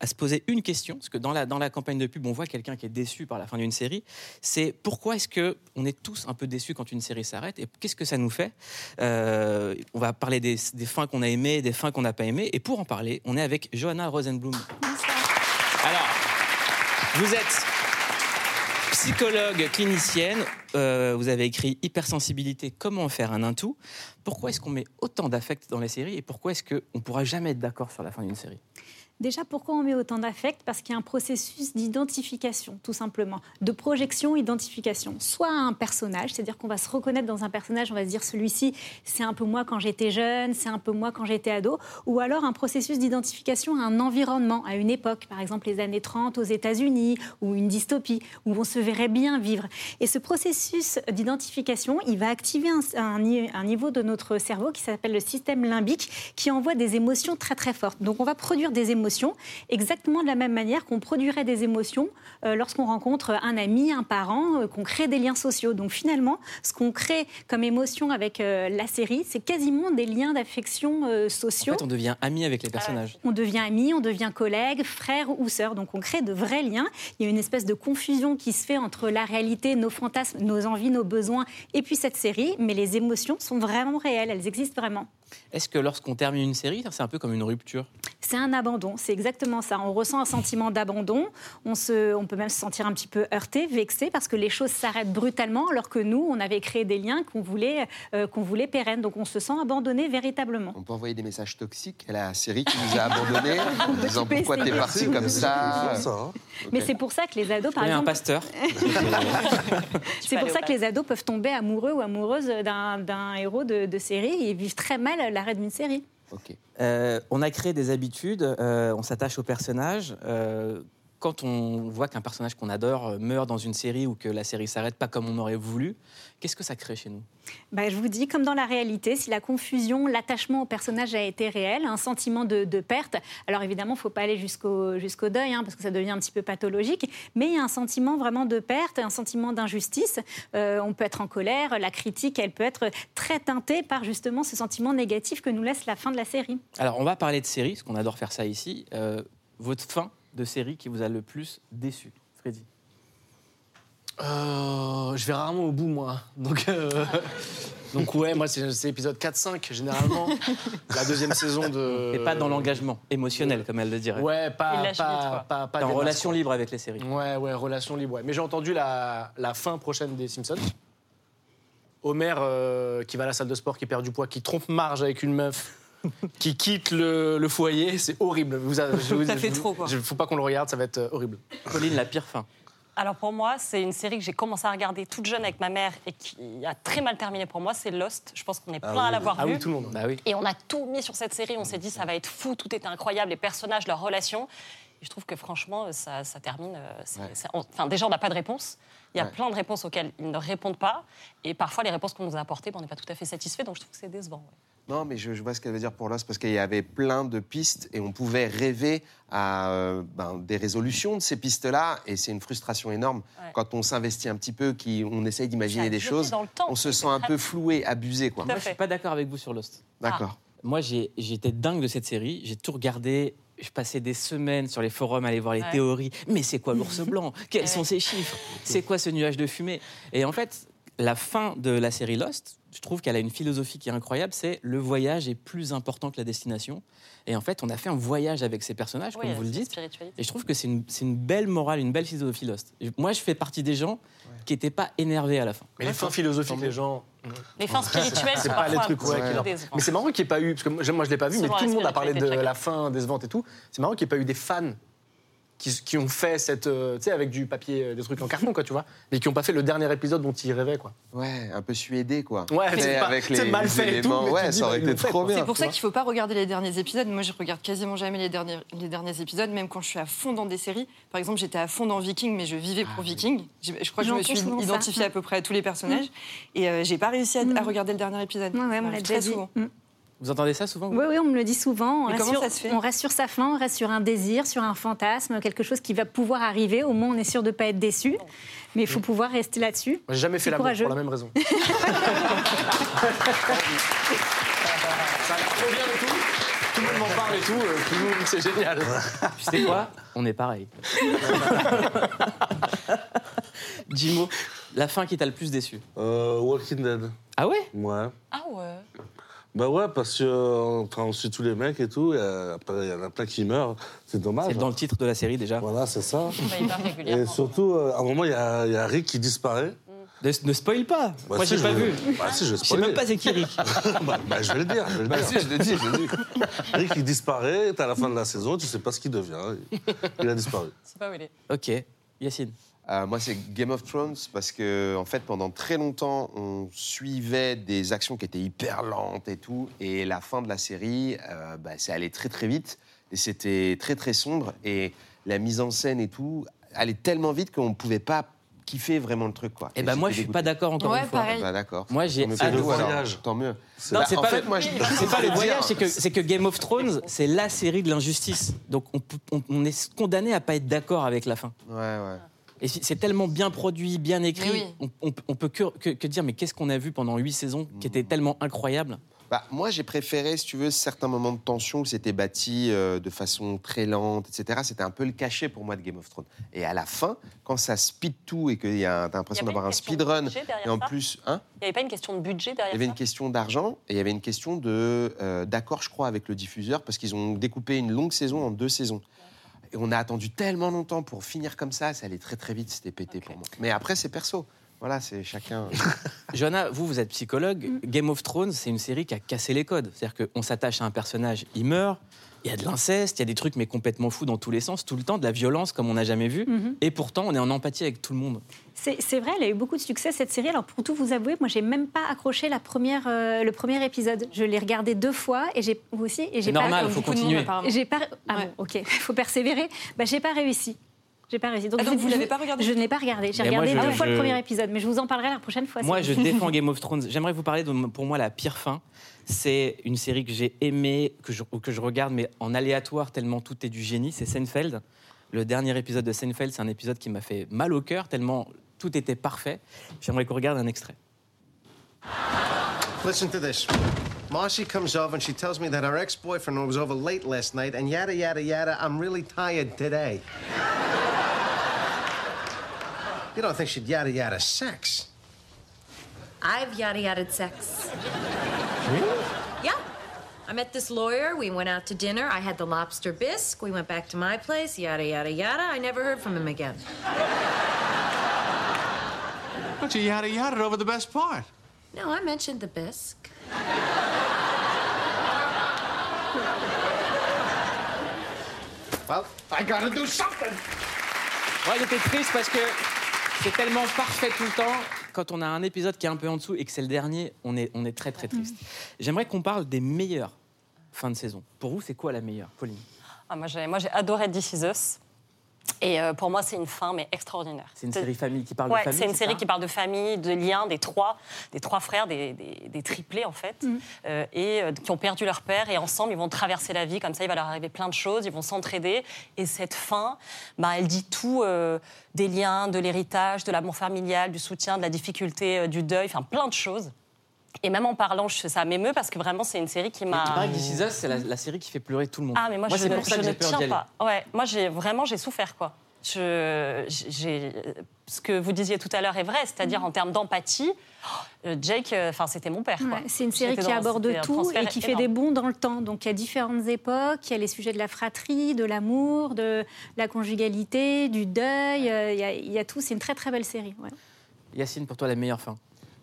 [SPEAKER 1] à se poser une question, parce que dans la, dans la campagne de pub, on voit quelqu'un qui est déçu par la fin d'une série, c'est pourquoi est-ce que on est tous un peu déçus quand une série s'arrête et qu'est-ce que ça nous fait? Euh, On va parler des, des fins qu'on a aimées, des fins qu'on n'a pas aimées, et pour en parler, on est avec Johanna Rosenblum. Alors, vous êtes psychologue clinicienne, euh, vous avez écrit Hypersensibilité, comment en faire un intou. Pourquoi est-ce qu'on met autant d'affect dans les séries et pourquoi est-ce qu'on ne pourra jamais être d'accord sur la fin d'une série?
[SPEAKER 14] Déjà, pourquoi on met autant d'affect? Parce qu'il y a un processus d'identification, tout simplement, de projection, identification. Soit un personnage, c'est-à-dire qu'on va se reconnaître dans un personnage, on va se dire celui-ci, c'est un peu moi quand j'étais jeune, c'est un peu moi quand j'étais ado, ou alors un processus d'identification à un environnement, à une époque, par exemple les années 30 aux États-Unis, ou une dystopie, où on se verrait bien vivre. Et ce processus d'identification, il va activer un, un ni- un niveau de notre cerveau qui s'appelle le système limbique, qui envoie des émotions très très fortes. Donc on va produire des émotions exactement de la même manière qu'on produirait des émotions euh, lorsqu'on rencontre un ami, un parent, euh, qu'on crée des liens sociaux. Donc finalement, ce qu'on crée comme émotion avec euh, la série, c'est quasiment des liens d'affection euh,
[SPEAKER 1] En
[SPEAKER 14] sociaux.
[SPEAKER 1] fait, on devient ami avec les personnages.
[SPEAKER 14] On devient amis, on devient collègue, frère ou sœur. Donc on crée de vrais liens. Il y a une espèce de confusion qui se fait entre la réalité, nos fantasmes, nos envies, nos besoins et puis cette série. Mais les émotions sont vraiment réelles, elles existent vraiment.
[SPEAKER 1] Est-ce que lorsqu'on termine une série, c'est un peu comme une rupture?
[SPEAKER 14] C'est un abandon, c'est exactement ça. On ressent un sentiment d'abandon, on, se, on peut même se sentir un petit peu heurté, vexé, parce que les choses s'arrêtent brutalement, alors que nous, on avait créé des liens qu'on voulait, euh, qu'on voulait pérennes. Donc on se sent abandonné véritablement.
[SPEAKER 2] On peut envoyer des messages toxiques à la série qui nous a abandonnés en
[SPEAKER 14] peut
[SPEAKER 2] disant pourquoi t'es parti comme ça.
[SPEAKER 14] Mais c'est pour ça que les ados, par
[SPEAKER 1] Il y a un
[SPEAKER 14] exemple,
[SPEAKER 1] pasteur.
[SPEAKER 14] c'est pour ça que les ados peuvent tomber amoureux ou amoureuses d'un d'un héros de, de série et vivent très mal l'arrêt d'une série.
[SPEAKER 1] Euh, on a créé des habitudes, euh, on s'attache au personnage. euh, quand on voit qu'un personnage qu'on adore euh, meurt dans une série ou que la série s'arrête pas comme on aurait voulu, qu'est-ce que ça crée chez nous?
[SPEAKER 14] Bah, je vous dis, comme dans la réalité, si la confusion, l'attachement au personnage a été réel, un sentiment de, de perte, alors évidemment, il ne faut pas aller jusqu'au jusqu'au deuil, hein, parce que ça devient un petit peu pathologique, mais il y a un sentiment vraiment de perte, un sentiment d'injustice. Euh, on peut être en colère, la critique, elle peut être très teintée par justement ce sentiment négatif que nous laisse la fin de la série.
[SPEAKER 1] Alors, on va parler de séries, parce qu'on adore faire ça ici. Euh, votre fin de série qui vous a le plus déçu, Freddy
[SPEAKER 5] Euh, je vais rarement au bout, moi. Donc, euh, donc ouais, moi, c'est épisode 4-5, généralement. La deuxième saison de...
[SPEAKER 1] Et pas dans l'engagement émotionnel, comme elle le dirait.
[SPEAKER 5] Ouais, pas... Pas, pas, pas
[SPEAKER 1] en relation libre avec les séries.
[SPEAKER 5] Ouais, ouais, relation libre, ouais. Mais j'ai entendu la, la fin prochaine des Simpsons. Homer euh, qui va à la salle de sport, qui perd du poids, qui trompe Marge avec une meuf, qui quitte le, le foyer, c'est horrible. Vous, je vous-
[SPEAKER 4] Ça fait
[SPEAKER 5] je-
[SPEAKER 4] trop, quoi.
[SPEAKER 5] Il faut pas qu'on le regarde, ça va être euh, horrible.
[SPEAKER 1] Pauline, la pire fin.
[SPEAKER 4] Alors pour moi, c'est une série que j'ai commencé à regarder toute jeune avec ma mère et qui a très mal terminé pour moi. C'est Lost. Je pense qu'on est
[SPEAKER 5] Ah
[SPEAKER 4] plein à
[SPEAKER 5] oui.
[SPEAKER 4] l'avoir
[SPEAKER 5] Ah
[SPEAKER 4] vu.
[SPEAKER 5] oui, tout le monde.
[SPEAKER 1] Bah oui.
[SPEAKER 4] Et on a tout mis sur cette série. On s'est dit ça va être fou, tout était incroyable, les personnages, leurs relations. Et je trouve que franchement, ça, ça termine. euh, on- Enfin, déjà, on n'a pas de réponse. Il y a
[SPEAKER 2] Ouais.
[SPEAKER 4] plein de réponses auxquelles ils ne répondent pas. Et parfois, les réponses qu'on nous a apportées, ben, on n'est pas tout à fait satisfait. Donc je trouve que c'est décevant. ouais.
[SPEAKER 2] Non, mais je, je vois ce qu'elle veut dire pour Lost, parce qu'il y avait plein de pistes et on pouvait rêver à euh, ben, des résolutions de ces pistes-là. Et c'est une frustration énorme
[SPEAKER 4] Ouais.
[SPEAKER 2] quand on s'investit un petit peu, qui, on essaye d'imaginer des choses.
[SPEAKER 4] temps,
[SPEAKER 2] on se
[SPEAKER 4] c'est
[SPEAKER 2] sent un peu floué, abusé. Quoi.
[SPEAKER 1] Moi, je suis pas d'accord avec vous sur Lost.
[SPEAKER 2] D'accord.
[SPEAKER 1] Moi, j'ai- j'étais dingue de cette série. J'ai tout regardé. Je passais des semaines sur les forums à aller voir les
[SPEAKER 4] Ouais.
[SPEAKER 1] théories. Mais c'est quoi l'ours blanc? Quels
[SPEAKER 4] Ouais.
[SPEAKER 1] sont ces chiffres? C'est quoi ce nuage de fumée? Et en fait, la fin de la série Lost, je trouve qu'elle a une philosophie qui est incroyable. C'est le voyage est plus important que la destination. Et en fait, on a fait un voyage avec ces personnages,
[SPEAKER 4] Oui,
[SPEAKER 1] comme vous le dites. Et je trouve que c'est une, belle morale, une belle philosophie Lost. Moi, je fais partie des gens qui n'étaient pas énervés à la fin.
[SPEAKER 5] Mais les fins philosophiques, les gens.
[SPEAKER 4] Les fins spirituelles,
[SPEAKER 5] C'est pas les trucs ouais. Mais c'est marrant qu'il n'y ait pas eu, parce que moi, je l'ai pas vu, mais tout le monde a parlé de la fin décevante et tout. C'est marrant qu'il n'y ait pas eu des fans qui, qui ont fait cette, euh, tu sais, avec du papier, euh, des trucs en carton, quoi, tu vois, mais qui n'ont pas fait le dernier épisode dont ils rêvaient, quoi.
[SPEAKER 2] Ouais, un peu suédé, quoi.
[SPEAKER 5] Ouais, c'est pas-
[SPEAKER 2] avec
[SPEAKER 5] c'est
[SPEAKER 2] les
[SPEAKER 5] mal fait et tout,
[SPEAKER 2] éléments.
[SPEAKER 5] mais tu
[SPEAKER 2] ouais, ça aurait
[SPEAKER 5] bah,
[SPEAKER 2] été trop bien.
[SPEAKER 10] C'est pour ça qu'il faut pas regarder les derniers épisodes. Moi, je regarde quasiment jamais les derniers, les derniers épisodes, même quand je suis à fond dans des séries. Par exemple, j'étais à fond dans Viking, mais je vivais
[SPEAKER 5] Ah
[SPEAKER 10] pour Viking. Je, je crois que je me suis identifiée à peu près à tous les personnages. Et euh, j'ai pas réussi à, à regarder le dernier épisode.
[SPEAKER 14] Ouais, ouais, on l'a déjà dit.
[SPEAKER 10] souvent.
[SPEAKER 14] Mm.
[SPEAKER 1] Vous entendez ça souvent
[SPEAKER 14] Oui, oui, on me le dit souvent. On
[SPEAKER 10] Mais
[SPEAKER 14] reste,
[SPEAKER 10] comment
[SPEAKER 14] sur,
[SPEAKER 10] ça se fait
[SPEAKER 14] on reste sur sa fin, on reste sur un désir, sur un fantasme, quelque chose qui va pouvoir arriver. Au moins, on est sûr de ne pas être déçu. Mais il faut pouvoir rester là-dessus.
[SPEAKER 5] J'ai jamais fait l'amour pour la même raison. ça trop bien et tout. Tout le monde m'en parle et tout. euh, tout le monde, c'est génial.
[SPEAKER 1] Tu sais quoi? On est pareil. Jimo, la fin qui t'a le plus déçu?
[SPEAKER 3] Euh, Walking Dead.
[SPEAKER 1] Ah ouais?
[SPEAKER 3] Ouais.
[SPEAKER 4] Ah ouais.
[SPEAKER 3] Bah ouais, parce que euh, quand on suit tous les mecs et tout, et, euh, après, il y en a plein qui meurent. C'est dommage.
[SPEAKER 1] C'est dans le titre de la série déjà.
[SPEAKER 3] Voilà, c'est ça. Et surtout, euh, à un moment, il y, y a Rick qui disparaît.
[SPEAKER 1] Ne, ne spoil pas
[SPEAKER 3] Bah,
[SPEAKER 1] Moi
[SPEAKER 3] si,
[SPEAKER 1] j'ai
[SPEAKER 3] je
[SPEAKER 1] pas
[SPEAKER 3] vais-
[SPEAKER 1] vu.
[SPEAKER 3] Bah si, je
[SPEAKER 1] sais même pas c'est qui Rick.
[SPEAKER 3] bah, bah, je vais le dire. Je vais le
[SPEAKER 2] Bah
[SPEAKER 3] dire.
[SPEAKER 2] si, je le dis, je le dis.
[SPEAKER 3] Rick, il disparaît, t'es à la fin de la saison, tu sais pas ce qu'il devient. Il a disparu.
[SPEAKER 4] C'est pas où il est.
[SPEAKER 1] Ok, Yacine.
[SPEAKER 2] Euh, moi, c'est Game of Thrones parce que, en fait, pendant très longtemps, on suivait des actions qui étaient hyper lentes et tout. Et la fin de la série, euh, bah, c'est allé très très vite et c'était très très sombre. Et la mise en scène et tout allait tellement vite qu'on ne pouvait pas kiffer vraiment le truc, quoi.
[SPEAKER 1] Eh ben
[SPEAKER 2] Et
[SPEAKER 1] moi je suis pas d'accord encore
[SPEAKER 10] Ouais,
[SPEAKER 1] une fois.
[SPEAKER 10] pareil.
[SPEAKER 2] Bah, d'accord.
[SPEAKER 1] Moi j'ai
[SPEAKER 3] C'est le
[SPEAKER 2] alors.
[SPEAKER 3] voyage.
[SPEAKER 2] Tant mieux.
[SPEAKER 1] Non,
[SPEAKER 2] Bah,
[SPEAKER 1] c'est
[SPEAKER 2] en
[SPEAKER 1] pas,
[SPEAKER 2] fait,
[SPEAKER 1] le...
[SPEAKER 2] moi, je-
[SPEAKER 1] c'est pas le voyage, c'est que, c'est que Game of Thrones, c'est la série de l'injustice. Donc on- on est condamné à pas être d'accord avec la fin.
[SPEAKER 2] Ouais, ouais.
[SPEAKER 1] Et c'est tellement bien produit, bien écrit.
[SPEAKER 10] Oui.
[SPEAKER 1] On, on- on peut que, que- que dire, mais qu'est-ce qu'on a vu pendant huit saisons qui était tellement incroyable?
[SPEAKER 2] Bah, moi, j'ai préféré, si tu veux, certains moments de tension où c'était bâti euh, de façon très lente, etc. C'était un peu le cachet pour moi de Game of Thrones. Et à la fin, quand ça speed tout et que tu as l'impression d'avoir un
[SPEAKER 4] de
[SPEAKER 2] speedrun,
[SPEAKER 4] derrière
[SPEAKER 2] et en
[SPEAKER 4] ça
[SPEAKER 2] plus, hein,
[SPEAKER 4] Il n'y avait pas une question de budget
[SPEAKER 2] il y
[SPEAKER 4] derrière
[SPEAKER 2] avait
[SPEAKER 4] ça
[SPEAKER 2] une question d'argent et il y avait une question de, euh, d'accord, je crois, avec le diffuseur, parce qu'ils ont découpé une longue saison en deux saisons. Et on a attendu tellement longtemps pour finir comme ça, ça allait très très vite, c'était pété pour moi. Mais après, c'est perso. Voilà, c'est chacun.
[SPEAKER 1] Johanna, vous, vous êtes psychologue. Game of Thrones, c'est une série qui a cassé les codes. C'est-à-dire qu'on s'attache à un personnage, il meurt, il y a de l'inceste, il y a des trucs mais complètement fous dans tous les sens, tout le temps, de la violence comme on n'a jamais vu.
[SPEAKER 14] Mhm.
[SPEAKER 1] Et pourtant, on est en empathie avec tout le monde.
[SPEAKER 14] C'est vrai, elle a eu beaucoup de succès cette série. Alors pour tout vous avouer, moi j'ai même pas accroché la première, euh, le premier épisode. Je l'ai regardé deux fois et j'ai vous aussi et j'ai pas.
[SPEAKER 1] normal,
[SPEAKER 10] Comme
[SPEAKER 1] faut continuer.
[SPEAKER 14] J'ai pas. Ah
[SPEAKER 10] Ouais.
[SPEAKER 14] bon, ok, il faut persévérer. Bah j'ai pas réussi. J'ai pas réussi.
[SPEAKER 10] Ah, donc vous l'avez pas regardé
[SPEAKER 14] Je ne l'ai pas regardé. J'ai
[SPEAKER 1] moi,
[SPEAKER 14] regardé
[SPEAKER 1] je-
[SPEAKER 14] deux fois le premier épisode, mais je vous en parlerai la prochaine fois.
[SPEAKER 1] Moi, je défends Game of Thrones. J'aimerais vous parler de, pour moi, la pire fin. C'est une série que j'ai aimée, que je, que je regarde, mais en aléatoire, tellement tout est du génie. C'est Seinfeld. Le dernier épisode de Seinfeld, c'est un épisode qui m'a fait mal au cœur, tellement tout était parfait. J'aimerais qu'on regarde un extrait.
[SPEAKER 15] Listen to this. Marcy comes over and she tells me that her ex-boyfriend was over late last night and yada yada yada. I'm really tired today. you don't think she'd yada yada sex?
[SPEAKER 16] I've yada yada sex.
[SPEAKER 15] Really?
[SPEAKER 16] Yeah. I met this lawyer. We went out to dinner. I had the lobster bisque. We went back to my place. Yada yada yada. I never heard from him again.
[SPEAKER 12] But you yada yada over the best part.
[SPEAKER 16] No, I mentioned the bisque.
[SPEAKER 15] Well, I gotta do something.
[SPEAKER 1] Ouais, il était triste parce que c'est tellement parfait tout le temps. Quand on a un épisode qui est un peu en dessous et que c'est le dernier, on est, on est très très triste. J'aimerais qu'on parle des meilleures fins de saison. Pour vous, c'est quoi la meilleure, Pauline?
[SPEAKER 4] Ah, moi, j'ai, moi, j'ai adoré This Is Us. Et euh, pour moi, c'est une fin, mais extraordinaire.
[SPEAKER 1] C'est une série famille qui parle
[SPEAKER 4] Ouais,
[SPEAKER 1] de famille.
[SPEAKER 4] c'est une série qui parle de famille, de liens, des trois, des trois frères, des, des- des triplés en fait, euh, et euh, qui ont perdu leur père et ensemble ils vont traverser la vie comme ça. Il va leur arriver plein de choses, ils vont s'entraider. Et cette fin, bah, elle dit tout euh, des liens, de l'héritage, de l'amour familial, du soutien, de la difficulté, euh, du deuil, enfin plein de choses. Et même en parlant, je, ça m'émeut parce que vraiment c'est une série qui m'a.
[SPEAKER 1] que This Is Us, c'est la, la série qui fait pleurer tout le monde.
[SPEAKER 4] Ah, mais moi, je,
[SPEAKER 1] c'est
[SPEAKER 4] ne,
[SPEAKER 1] pour ça
[SPEAKER 4] je
[SPEAKER 1] que
[SPEAKER 4] ne tiens pas. Ouais, moi, j'ai vraiment, j'ai souffert, quoi. Je, j'ai, ce que vous disiez tout à l'heure est vrai, c'est-à-dire en termes d'empathie, euh, Jake, euh, enfin, c'était mon père, quoi.
[SPEAKER 14] Ouais, c'est une série
[SPEAKER 4] J'étais
[SPEAKER 14] qui
[SPEAKER 4] dans-
[SPEAKER 14] aborde tout et qui fait
[SPEAKER 4] énorme.
[SPEAKER 14] des bons dans le temps. Donc il y a différentes époques, il y a les sujets de la fratrie, de l'amour, de la conjugalité, du deuil, euh, il y a, il y a tout. C'est une très très belle série. ouais.
[SPEAKER 1] Yacine, pour toi, la meilleure fin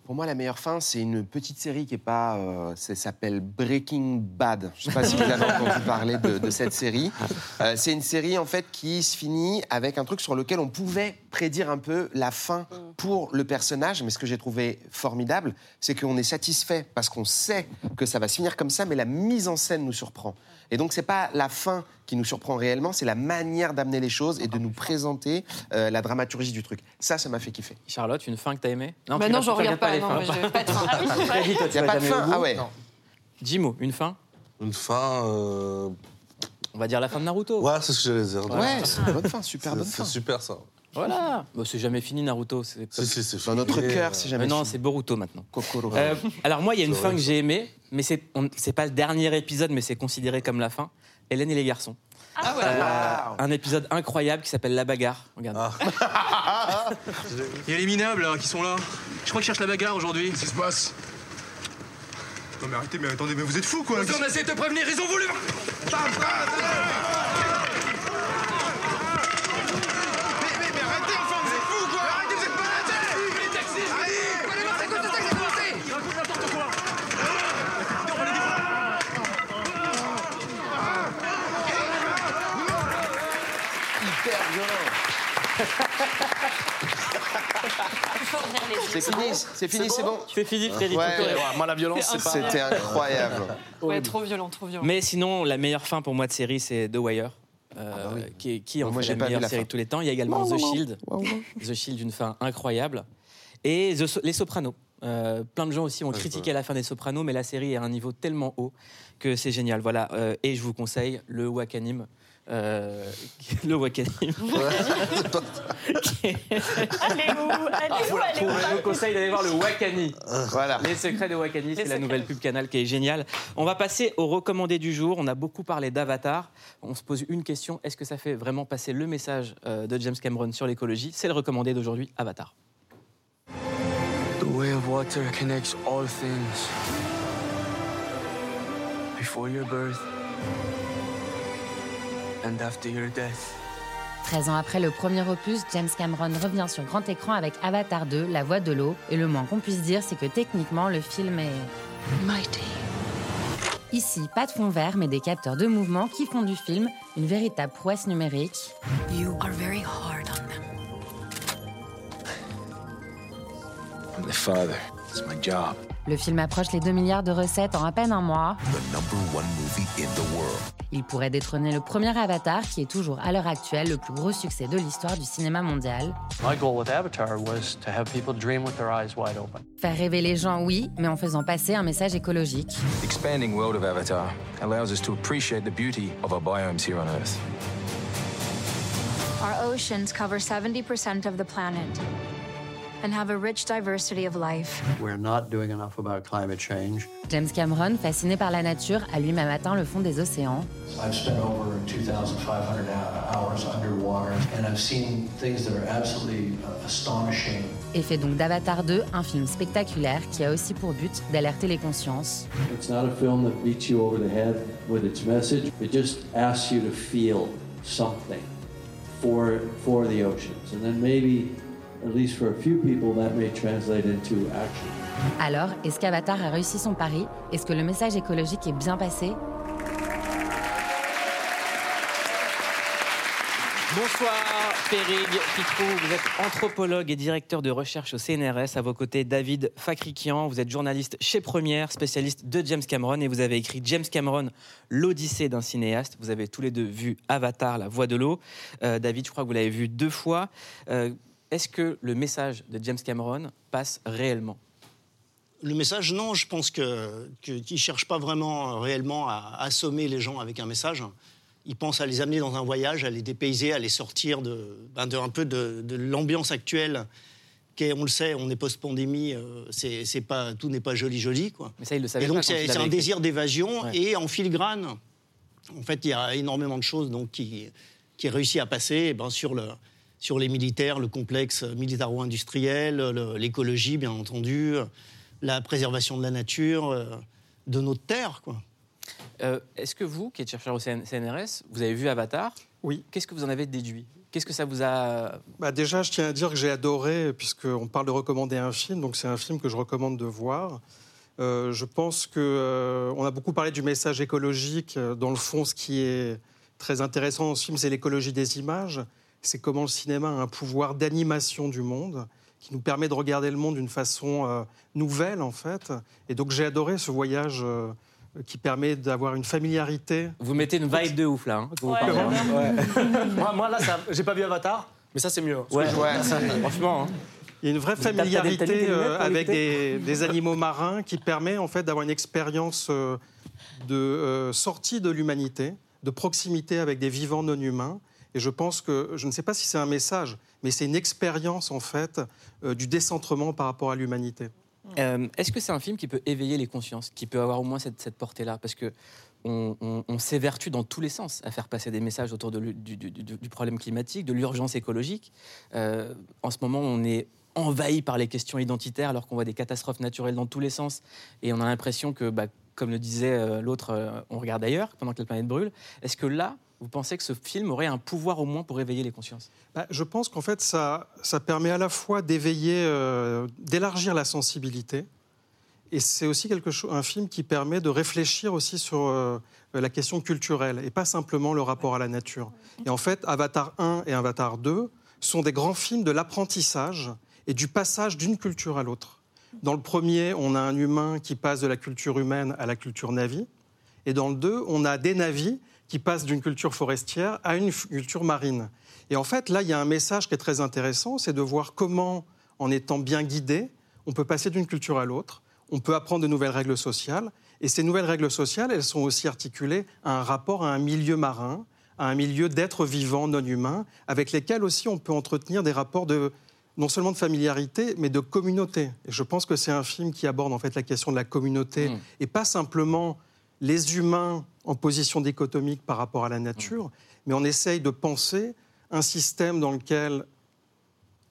[SPEAKER 2] Pour moi, la meilleure fin, c'est une petite série qui est pas. euh, ça s'appelle Breaking Bad. Je ne sais pas si vous avez entendu parler de, de cette série. Euh, c'est une série en fait qui se finit avec un truc sur lequel on pouvait prédire un peu la fin pour le personnage. Mais ce que j'ai trouvé formidable, c'est qu'on est satisfait parce qu'on sait que ça va se finir comme ça, mais la mise en scène nous surprend. Et donc, c'est pas la fin qui nous surprend réellement, c'est la manière d'amener les choses et de nous présenter euh, la dramaturgie du truc. Ça, ça m'a fait kiffer.
[SPEAKER 1] Charlotte, une fin que t'as aimée?
[SPEAKER 10] Bah non,
[SPEAKER 1] tu regardes
[SPEAKER 10] regarde pas,
[SPEAKER 1] les
[SPEAKER 10] non,
[SPEAKER 1] fins.
[SPEAKER 10] mais pas de fin.
[SPEAKER 1] Très vite, toi, tu
[SPEAKER 2] Il n'y a pas de fin. Ah ouais.
[SPEAKER 5] Non.
[SPEAKER 1] Jimo, une fin?
[SPEAKER 3] Une fin. euh,
[SPEAKER 1] On va dire la fin de Naruto.
[SPEAKER 3] Ouais, c'est ce que j'allais dire.
[SPEAKER 2] Ouais, c'est une bonne fin, super
[SPEAKER 3] C'est-
[SPEAKER 2] bonne
[SPEAKER 3] C'est
[SPEAKER 2] fin.
[SPEAKER 3] super ça.
[SPEAKER 1] Voilà. Bah, c'est jamais fini Naruto. C'est
[SPEAKER 3] Si, si,
[SPEAKER 2] Dans notre cœur,
[SPEAKER 3] euh,
[SPEAKER 2] c'est jamais
[SPEAKER 1] Mais non,
[SPEAKER 2] fini.
[SPEAKER 1] c'est Boruto maintenant.
[SPEAKER 2] Kokoro.
[SPEAKER 1] Euh, alors moi, il y a une fin que j'ai aimée, mais c'est on- c'est pas le dernier épisode, mais c'est considéré comme la fin. Hélène et les garçons.
[SPEAKER 10] Ah ouais.
[SPEAKER 1] Euh, un épisode incroyable qui s'appelle La bagarre. Regarde.
[SPEAKER 17] Il y a les minables là, qui sont là. Je crois qu'ils cherchent la bagarre aujourd'hui. Qu'est-ce qui se passe? Non mais arrêtez, mais attendez, mais vous êtes fous quoi On a essayé de te prévenir, ils ont voulu mais, mais, mais arrêtez enfin, vous êtes fous quoi Arrêtez, vous êtes malades Les taxis Arrêtez Quoi les morts, c'est quoi ce taxi commencé Raconte n'importe quoi
[SPEAKER 2] Hyper C'est fini, c'est fini, c'est bon.
[SPEAKER 1] C'est fini, Frédéric.
[SPEAKER 2] Ouais.
[SPEAKER 1] Encore.
[SPEAKER 5] Moi, la violence, c'est pas.
[SPEAKER 2] C'était incroyable.
[SPEAKER 10] Ouais, trop violent, trop violent.
[SPEAKER 1] Mais sinon, la meilleure fin pour moi de série, c'est The Wire. euh, qui est, qui est en
[SPEAKER 2] Moi,
[SPEAKER 1] fait la meilleure
[SPEAKER 2] la
[SPEAKER 1] série de tous les temps. Il y a également
[SPEAKER 2] Non,
[SPEAKER 1] The
[SPEAKER 2] non, non.
[SPEAKER 1] Shield. The Shield, une fin incroyable. Et The So- Les Sopranos. Euh, plein de gens aussi ont critiqué la fin des Sopranos, mais la série est à un niveau tellement haut que c'est génial. Voilà. Euh, et je vous conseille le Wakanim. Euh, le Wakanim.
[SPEAKER 4] Allez où Allez où Allez où
[SPEAKER 1] Je vous conseille d'aller voir le Wakani.
[SPEAKER 2] Voilà.
[SPEAKER 1] Les secrets de Wakani, c'est la nouvelle pub canal qui est géniale. On va passer au recommandé du jour. On a beaucoup parlé d'Avatar. On se pose une question est-ce que ça fait vraiment passer le message euh, de James Cameron sur l'écologie? C'est le recommandé d'aujourd'hui, Avatar.
[SPEAKER 17] The way of water connects all things. Before your birth and after your death.
[SPEAKER 18] 13 ans après le premier opus, James Cameron revient sur grand écran avec Avatar 2, La Voix de l'eau, et le moins qu'on puisse dire, c'est que techniquement, le film est...
[SPEAKER 16] Mighty.
[SPEAKER 18] Ici, pas de fond vert, mais des capteurs de mouvement qui font du film une véritable prouesse numérique.
[SPEAKER 16] You are very hard on them.
[SPEAKER 17] I'm the father. It's my job.
[SPEAKER 18] Le film approche les 2 milliards de recettes en à peine un mois.
[SPEAKER 17] The number one movie in the world.
[SPEAKER 18] Il pourrait détrôner le premier Avatar, qui est toujours à l'heure actuelle le plus gros succès de l'histoire du cinéma mondial.
[SPEAKER 19] My goal with Avatar was to have people dream with their eyes wide open.
[SPEAKER 18] Faire rêver les gens, oui, mais en faisant passer un message écologique.
[SPEAKER 20] Expanding world of Avatar allows us to appreciate the beauty of our biomes here on Earth.
[SPEAKER 21] Our oceans cover 70% of the planet and have a rich diversity of life.
[SPEAKER 19] We're not doing enough about climate change.
[SPEAKER 18] James Cameron, fasciné par la nature, a lui-même atteint le fond des océans.
[SPEAKER 19] I've spent over 2,500 hou- hours underwater, and I've seen things that are absolutely uh, astonishing.
[SPEAKER 18] Et fait donc d'Avatar 2 un film spectaculaire qui a aussi pour but d'alerter les consciences.
[SPEAKER 22] It's not a film that beats you over the head with its message. It just asks you to feel something for for the oceans, and then maybe, at least for a few people, that may translate into action.
[SPEAKER 18] Alors, est-ce qu'Avatar a réussi son pari Est-ce que le message écologique est bien passé?
[SPEAKER 1] Bonsoir, Périg Pitrou. Vous êtes anthropologue et directeur de recherche au CNRS. À vos côtés, David Fakrikian. Vous êtes journaliste chez Première, spécialiste de James Cameron. Et vous avez écrit James Cameron, l'Odyssée d'un cinéaste. Vous avez tous les deux vu Avatar, la voix de l'eau. Euh, David, je crois que vous l'avez vu deux fois. Euh, Est-ce que le message de James Cameron passe réellement?
[SPEAKER 23] Le message, non, je pense que qu'il ne cherche pas vraiment euh, réellement à assommer les gens avec un message. Il pense à les amener dans un voyage, à les dépayser, à les sortir de, ben, de- un peu de, de l'ambiance actuelle. Qui on le sait, on est post-pandémie, euh, c'est, pas, tout n'est pas joli joli. Quoi.
[SPEAKER 1] Mais ça, il le savait
[SPEAKER 23] Et donc c'est, un désir d'évasion
[SPEAKER 1] Ouais.
[SPEAKER 23] et en filigrane. En fait, il y a énormément de choses donc, qui, qui réussit à passer eh ben, sur, le, sur les militaires, le complexe militaro-industriel, l'écologie, bien entendu, la préservation de la nature, euh, de notre terre. Quoi.
[SPEAKER 1] Euh, Est-ce que vous, qui êtes chercheur au CN- CNRS, vous avez vu Avatar?
[SPEAKER 24] Oui.
[SPEAKER 1] Qu'est-ce que vous en avez déduit? Qu'est-ce que ça vous a
[SPEAKER 24] Bah déjà, je tiens à dire que j'ai adoré, puisqu'on parle de recommander un film, donc c'est un film que je recommande de voir. Euh, je pense que euh, on a beaucoup parlé du message écologique. Euh, Dans le fond, ce qui est très intéressant dans ce film, c'est l'écologie des images. C'est comment le cinéma a un pouvoir d'animation du monde qui nous permet de regarder le monde d'une façon euh, nouvelle, en fait. Et donc, j'ai adoré ce voyage euh, qui permet d'avoir une familiarité.
[SPEAKER 1] Vous mettez une vibe de ouf là. hein, que vous
[SPEAKER 24] Ouais,
[SPEAKER 1] parlez.
[SPEAKER 24] vraiment.
[SPEAKER 5] moi, moi, là, ça- j'ai pas vu Avatar, mais ça, c'est mieux. hein.
[SPEAKER 1] Ouais, franchement. hein.
[SPEAKER 24] Il y a une vraie familiarité euh, avec des, des animaux marins qui permet en fait d'avoir une expérience euh, de euh, sortie de l'humanité, de proximité avec des vivants non humains. Et je pense que, je ne sais pas si c'est un message, mais c'est une expérience en fait euh, du décentrement par rapport à l'humanité.
[SPEAKER 1] Euh, Est-ce que c'est un film qui peut éveiller les consciences, qui peut avoir au moins cette, portée-là? Parce que on, s'évertue dans tous les sens à faire passer des messages autour du, problème climatique, de l'urgence écologique. Euh, en ce moment, on est envahi par les questions identitaires alors qu'on voit des catastrophes naturelles dans tous les sens et on a l'impression que, bah, comme le disait l'autre, on regarde ailleurs pendant que la planète brûle. Est-ce que là, vous pensez que ce film aurait un pouvoir au moins pour éveiller les consciences
[SPEAKER 24] Bah, je pense qu'en fait, ça, ça permet à la fois d'éveiller, euh, d'élargir la sensibilité, et c'est aussi quelque chose, un film qui permet de réfléchir aussi sur euh, la question culturelle, et pas simplement le rapport à la nature. Et en fait, Avatar 1 et Avatar 2 sont des grands films de l'apprentissage et du passage d'une culture à l'autre. Dans le premier, on a un humain qui passe de la culture humaine à la culture navi, et dans le 2, on a des navis qui passent d'une culture forestière à une culture marine. Et en fait, là, il y a un message qui est très intéressant, c'est de voir comment, en étant bien guidé, on peut passer d'une culture à l'autre, on peut apprendre de nouvelles règles sociales. Et ces nouvelles règles sociales, elles sont aussi articulées à un rapport à un milieu marin, à un milieu d'êtres vivants non humains, avec lesquels aussi on peut entretenir des rapports de non seulement de familiarité, mais de communauté. Et je pense que c'est un film qui aborde en fait la question de la communauté
[SPEAKER 1] Mm.
[SPEAKER 24] et pas simplement les humains en position dichotomique par rapport à la nature, mais on essaye de penser un système dans lequel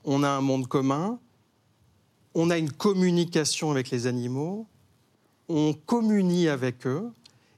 [SPEAKER 24] on a un monde commun, on a une communication avec les animaux, on communie avec eux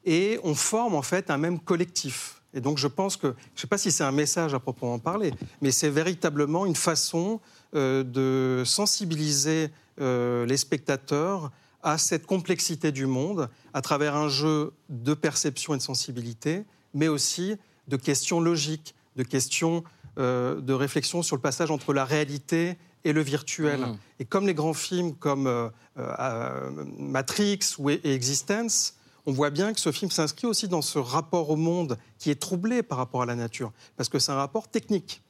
[SPEAKER 24] et on forme en fait un même collectif. Et donc je pense que, je ne sais pas si c'est un message à proprement parler, mais c'est véritablement une façon euh, de sensibiliser euh, les spectateurs à cette complexité du monde à travers un jeu de perception et de sensibilité, mais aussi de questions logiques, de questions euh, de réflexion sur le passage entre la réalité et le virtuel.
[SPEAKER 1] Mhm.
[SPEAKER 24] Et comme les grands films comme euh, euh, Matrix ou et Existence, on voit bien que ce film s'inscrit aussi dans ce rapport au monde qui est troublé par rapport à la nature, parce que c'est un rapport technique.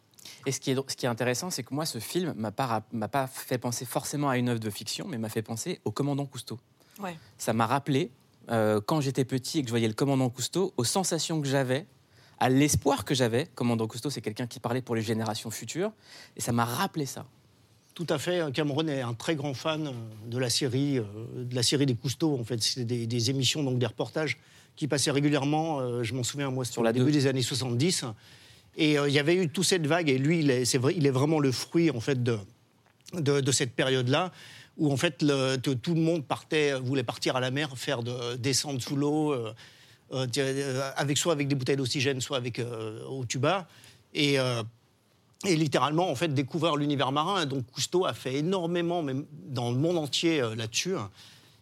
[SPEAKER 1] Et ce qui est, ce qui est intéressant, c'est que moi, ce film m'a pas, m'a pas fait penser forcément à une œuvre de fiction, mais m'a fait penser au commandant Cousteau.
[SPEAKER 10] Ouais.
[SPEAKER 1] Ça m'a rappelé, euh, quand j'étais petit et que je voyais le commandant Cousteau, aux sensations que j'avais, à l'espoir que j'avais. Commandant Cousteau, c'est quelqu'un qui parlait pour les générations futures, et ça m'a rappelé ça.
[SPEAKER 23] Tout à fait. Cameron est un très grand fan euh, de la série, euh, de la série des Cousteaux. En fait, c'est des, des émissions, donc des reportages qui passaient régulièrement. je m'en souviens, moi, sur
[SPEAKER 1] la
[SPEAKER 23] le début
[SPEAKER 1] deux.
[SPEAKER 23] des années 70. Et euh, il y avait eu toute cette vague. Et lui, il est, vraiment le fruit, en fait, de, cette période-là, où en fait, tout le monde partait, voulait partir à la mer, faire de descendre sous l'eau, euh, euh, avec soit avec des bouteilles d'oxygène, soit avec au tuba. Et et littéralement, en fait, découvrir l'univers marin. Donc Cousteau a fait énormément, même dans le monde entier, là-dessus.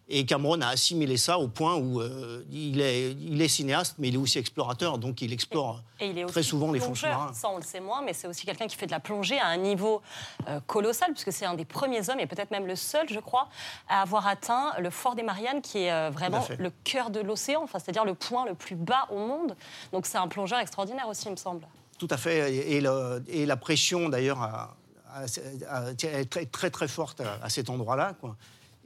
[SPEAKER 23] Et Cameron a assimilé ça au point où euh, il, est, il est cinéaste, mais il est aussi explorateur, donc il explore
[SPEAKER 4] Et il est
[SPEAKER 23] très souvent les fonds
[SPEAKER 4] plongeur.
[SPEAKER 23] sous-marins.
[SPEAKER 4] Ça, on le sait moins, mais c'est aussi quelqu'un qui fait de la plongée à un niveau euh, colossal, puisque c'est un des premiers hommes, et peut-être même le seul, je crois, à avoir atteint le fort des Mariannes, qui est euh, vraiment le cœur de l'océan, enfin, c'est-à-dire le point le plus bas au monde. Donc c'est un plongeur extraordinaire aussi, il me semble.
[SPEAKER 23] Tout à fait. Et, et le- et la pression, d'ailleurs, est très, très, très forte à, à cet endroit-là. quoi.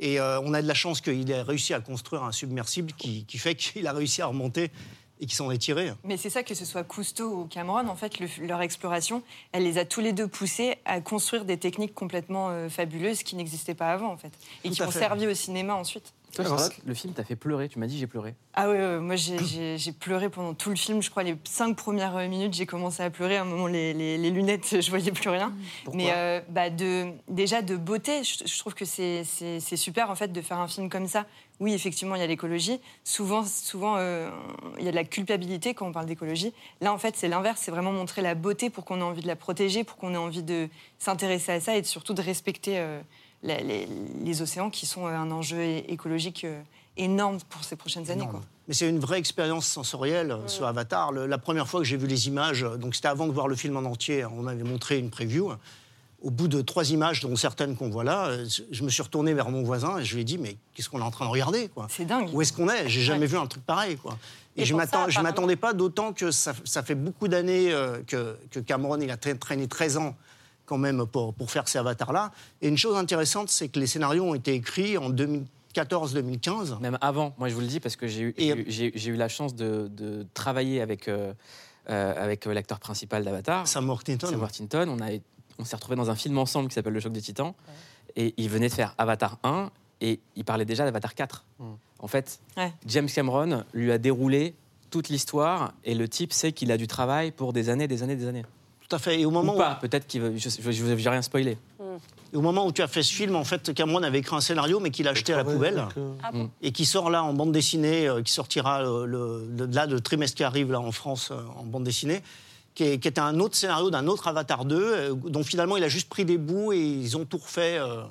[SPEAKER 23] Et euh, on a de la chance qu'il ait réussi à construire un submersible qui, qui fait qu'il a réussi à remonter et qu'il s'en est tiré.
[SPEAKER 10] Mais c'est ça, que ce soit Cousteau ou Cameron, en fait, le- leur exploration, elle les a tous les deux poussés à construire des techniques complètement euh, fabuleuses qui n'existaient pas avant, en fait. Et
[SPEAKER 1] Tout
[SPEAKER 10] qui ont
[SPEAKER 1] fait.
[SPEAKER 10] servi au cinéma ensuite.
[SPEAKER 1] Toi, Charlotte, le film t'a fait pleurer. Tu m'as dit j'ai pleuré.
[SPEAKER 10] Ah ouais, ouais, moi j'ai- j'ai j'ai pleuré pendant tout le film. Je crois les cinq premières minutes, j'ai commencé à pleurer. À un moment, les, les- les lunettes, je voyais plus rien.
[SPEAKER 1] Pourquoi
[SPEAKER 10] Mais euh, bah, de, déjà de beauté, je, je trouve que c'est c'est- c'est super en fait de faire un film comme ça. Oui, effectivement, il y a l'écologie. Souvent, souvent, euh, il y a de la culpabilité quand on parle d'écologie. Là, en fait, c'est l'inverse. C'est vraiment montrer la beauté pour qu'on ait envie de la protéger, pour qu'on ait envie de s'intéresser à ça et surtout de respecter euh, les, les océans qui sont euh, un enjeu écologique euh, énorme pour ces prochaines années. Quoi.
[SPEAKER 23] Mais c'est une vraie expérience sensorielle euh, sur Avatar. Le- la première fois que j'ai vu les images, euh, donc c'était avant de voir le film en entier, on m'avait montré une preview. Au bout de trois images, dont certaines qu'on voit là, euh, je me suis retourné vers mon voisin et je lui ai dit Mais qu'est-ce qu'on est en train de regarder quoi?
[SPEAKER 10] C'est dingue.
[SPEAKER 23] Où est-ce qu'on est? J'ai jamais
[SPEAKER 10] Ouais.
[SPEAKER 23] vu un truc pareil. Quoi. Et,
[SPEAKER 10] Et
[SPEAKER 23] je
[SPEAKER 10] par-
[SPEAKER 23] m'attendais pas d'autant que ça, ça fait beaucoup d'années euh, que, que Cameron il a tra- traîné 13 ans quand même pour, pour faire ces avatars-là. Et une chose intéressante, c'est que les scénarios ont été écrits en 2014-2015.
[SPEAKER 1] Même avant, moi je vous le dis parce que j'ai eu, j'ai la chance de, de travailler avec, euh, euh, avec euh, l'acteur principal d'Avatar.
[SPEAKER 23] Sam Worthington.
[SPEAKER 1] Sam Worthington. On, a- on s'est retrouvés dans un film ensemble qui s'appelle Le Choc des Titans. Et il venait de faire Avatar 1 et il parlait déjà d'Avatar 4. En fait,
[SPEAKER 10] Ouais.
[SPEAKER 1] James Cameron lui a déroulé toute l'histoire et le type sait qu'il a du travail pour des années, des années, des années.
[SPEAKER 23] Tout à fait. Et au moment
[SPEAKER 1] Ou pas, peut-être qu'il veut. Je n'ai rien spoilé.
[SPEAKER 23] Et au moment où tu as fait ce film, en fait, Cameron avait écrit un scénario, mais qu'il a acheté à la poubelle.
[SPEAKER 4] Ah
[SPEAKER 23] Et qui sort là en bande dessinée, euh, qui sortira euh, le, le- là, le trimestre qui arrive là en France euh, en bande dessinée, qui, est- qui était un autre scénario d'un autre Avatar 2, euh, dont finalement il a juste pris des bouts et ils ont tout refait, euh,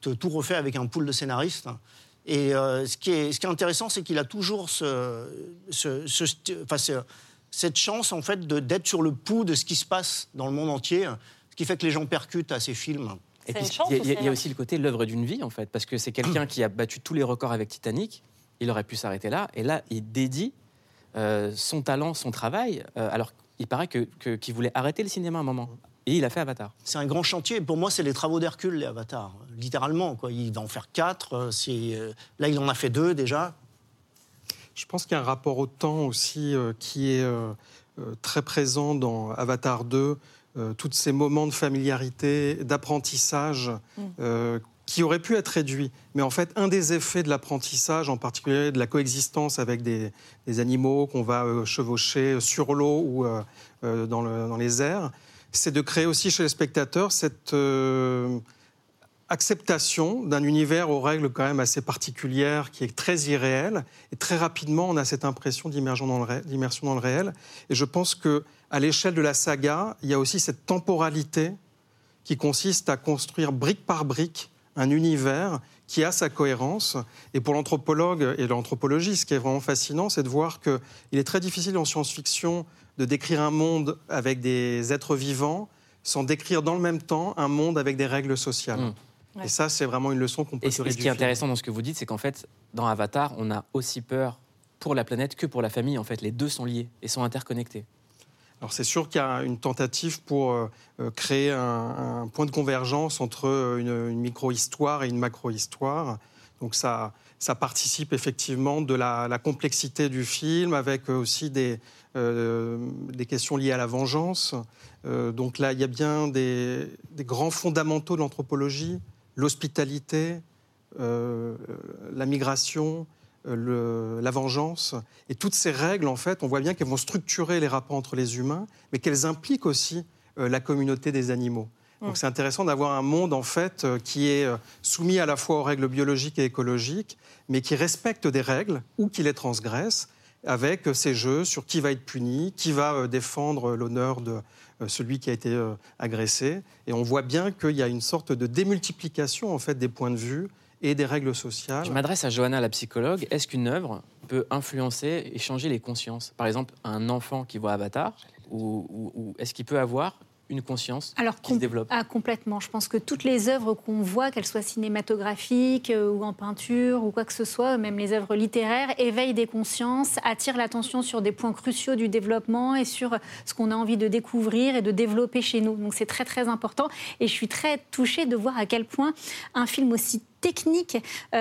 [SPEAKER 23] tout refait avec un pool de scénaristes. Et euh, ce, qui est, ce qui est intéressant, c'est qu'il a toujours ce, ce- ce sti- enfin, ce- cette chance en fait de- d'être sur le pouls de ce qui se passe dans le monde entier, ce qui fait que les gens percutent à ces films.
[SPEAKER 1] Et puis, il y a- y, aussi le côté l'œuvre d'une vie, en fait, parce que c'est quelqu'un qui a battu tous les records avec Titanic. Il aurait pu s'arrêter là, et là, il dédie euh, son talent, son travail. euh, alors, il paraît que- que- qu'il voulait arrêter le cinéma à un moment, et il a fait Avatar.
[SPEAKER 23] C'est un grand chantier. Pour moi, c'est les travaux d'Hercule, les avatars. Littéralement, quoi. Il va en faire quatre. euh, Là, il en a fait deux déjà.
[SPEAKER 24] Je pense qu'il y a un rapport au temps aussi euh, qui est euh, euh, très présent dans Avatar 2, euh, tous ces moments de familiarité, d'apprentissage euh, qui auraient pu être réduits. Mais en fait, un des effets de l'apprentissage, en particulier de la coexistence avec des, des animaux qu'on va chevaucher sur l'eau ou dans, le- dans les airs, c'est de créer aussi chez les spectateurs cette acceptation d'un univers aux règles quand même assez particulières, qui est très irréel. Et très rapidement, on a cette impression d'immersion dans le, réel. Et je pense que à l'échelle de la saga, il y a aussi cette temporalité qui consiste à construire brique par brique un univers qui a sa cohérence. Et pour l'anthropologue et l'anthropologie, ce qui est vraiment fascinant, c'est de voir qu'il est très difficile en science-fiction de décrire un monde avec des êtres vivants sans décrire dans le même temps un monde avec des règles sociales. Et ça, c'est vraiment une leçon qu'on peut
[SPEAKER 1] Et,
[SPEAKER 24] tirer
[SPEAKER 1] et ce qui est intéressant dans ce que vous dites, c'est qu'en fait, dans Avatar, on a aussi peur pour la planète que pour la famille. En fait, les deux sont liés et sont interconnectés.
[SPEAKER 24] Alors c'est sûr qu'il y a une tentative pour euh, euh, créer un, un point de convergence entre euh, une, une micro-histoire et une macro-histoire. Donc ça, ça participe effectivement de la, la complexité du film, avec aussi des, euh, des questions liées à la vengeance. Euh, donc là, il y a bien des, des grands fondamentaux de l'anthropologie, l'hospitalité, euh, la migration, euh, le- la vengeance. Et toutes ces règles, en fait, on voit bien qu'elles vont structurer les rapports entre les humains, mais qu'elles impliquent aussi euh, la communauté des animaux. Donc
[SPEAKER 10] Mm.
[SPEAKER 24] c'est intéressant d'avoir un monde, en fait, euh, qui est soumis à la fois aux règles biologiques et écologiques, mais qui respecte des règles ou qui les transgresse, avec ces jeux sur qui va être puni, qui va défendre l'honneur de celui qui a été euh, agressé. Et on voit bien qu'il y a une sorte de démultiplication, en fait, des points de vue et des règles sociales.
[SPEAKER 1] Je m'adresse à Johanna, la psychologue. Est-ce qu'une œuvre peut influencer et changer les consciences? Par exemple, un enfant qui voit Avatar, ou- ou est-ce qu'il peut avoir une conscience
[SPEAKER 14] Alors,
[SPEAKER 1] qui se développe
[SPEAKER 14] ah, complètement. Je pense que toutes les œuvres qu'on voit, qu'elles soient cinématographiques euh, ou en peinture ou quoi que ce soit, même les œuvres littéraires, éveillent des consciences, attirent l'attention sur des points cruciaux du développement et sur ce qu'on a envie de découvrir et de développer chez nous. Donc c'est très très important. Et je suis très touchée de voir à quel point un film aussi technique euh,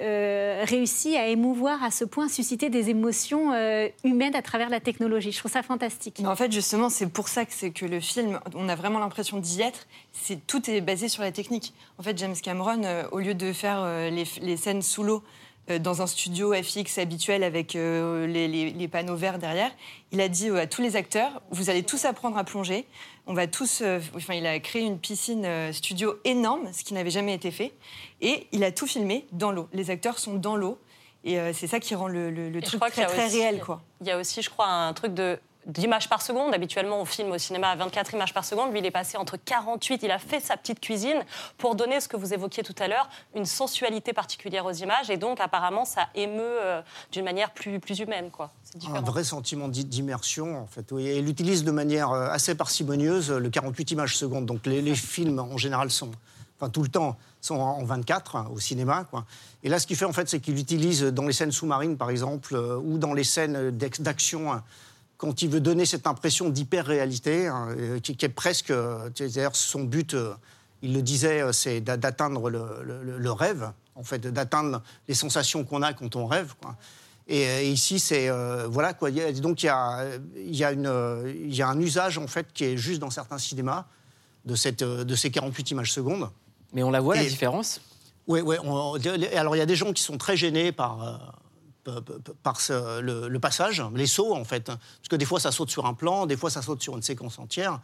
[SPEAKER 14] euh, réussit à émouvoir à ce point, susciter des émotions euh, humaines à travers la technologie. Je trouve ça fantastique.
[SPEAKER 10] En fait, justement, c'est pour ça que c'est que le film, on a vraiment l'impression d'y être. C'est tout est basé sur la technique. En fait, James Cameron, au lieu de faire les, scènes sous l'eau dans un studio FX habituel avec euh, les, les- les panneaux verts derrière, il a dit euh, à tous les acteurs vous allez tous apprendre à plonger. On va tous. euh, enfin, il a créé une piscine euh, studio énorme, ce qui n'avait jamais été fait, et il a tout filmé dans l'eau. Les acteurs sont dans l'eau. Et euh, c'est ça qui rend le, truc très, très
[SPEAKER 4] aussi-
[SPEAKER 10] réel, quoi.
[SPEAKER 4] Il y a aussi, je crois, un truc de d'images par seconde. Habituellement, on filme au cinéma à 24 images par seconde. Lui, il est passé entre 48. Il a fait sa petite cuisine pour donner ce que vous évoquiez tout à l'heure, une sensualité particulière aux images. Et donc, apparemment, ça émeut euh, d'une manière plus, plus humaine. Quoi.
[SPEAKER 23] Un vrai sentiment d'i- d'immersion, en fait. Oui. Et il utilise de manière euh, assez parcimonieuse euh, le 48 images secondes. Donc les, les films, en général, sont, enfin tout le temps, sont en en 24 hein, au cinéma. Quoi. Et là, ce qu'il fait, en fait, c'est qu'il utilise dans les scènes sous-marines, par exemple, euh, ou dans les scènes d'action, hein, quand il veut donner cette impression d'hyper-réalité, hein, euh, qui, qui est presque. euh, C'est-à-dire, son but, euh, il le disait, euh, c'est d'a- d'atteindre le, le- le rêve, en fait, d'atteindre les sensations qu'on a quand on rêve. Quoi. Et, euh, ici, c'est. euh, voilà, quoi. Donc, il y a, il y, a une, euh, il y a un usage, en fait, qui est juste dans certains cinémas de, cette, euh, de ces 48 images secondes.
[SPEAKER 1] Mais on la voit, la différence?
[SPEAKER 23] Oui, oui. alors, il y a des gens qui sont très gênés par, euh, par ce- le, le passage, les sauts, en fait. Parce que des fois, ça saute sur un plan, des fois, ça saute sur une séquence entière.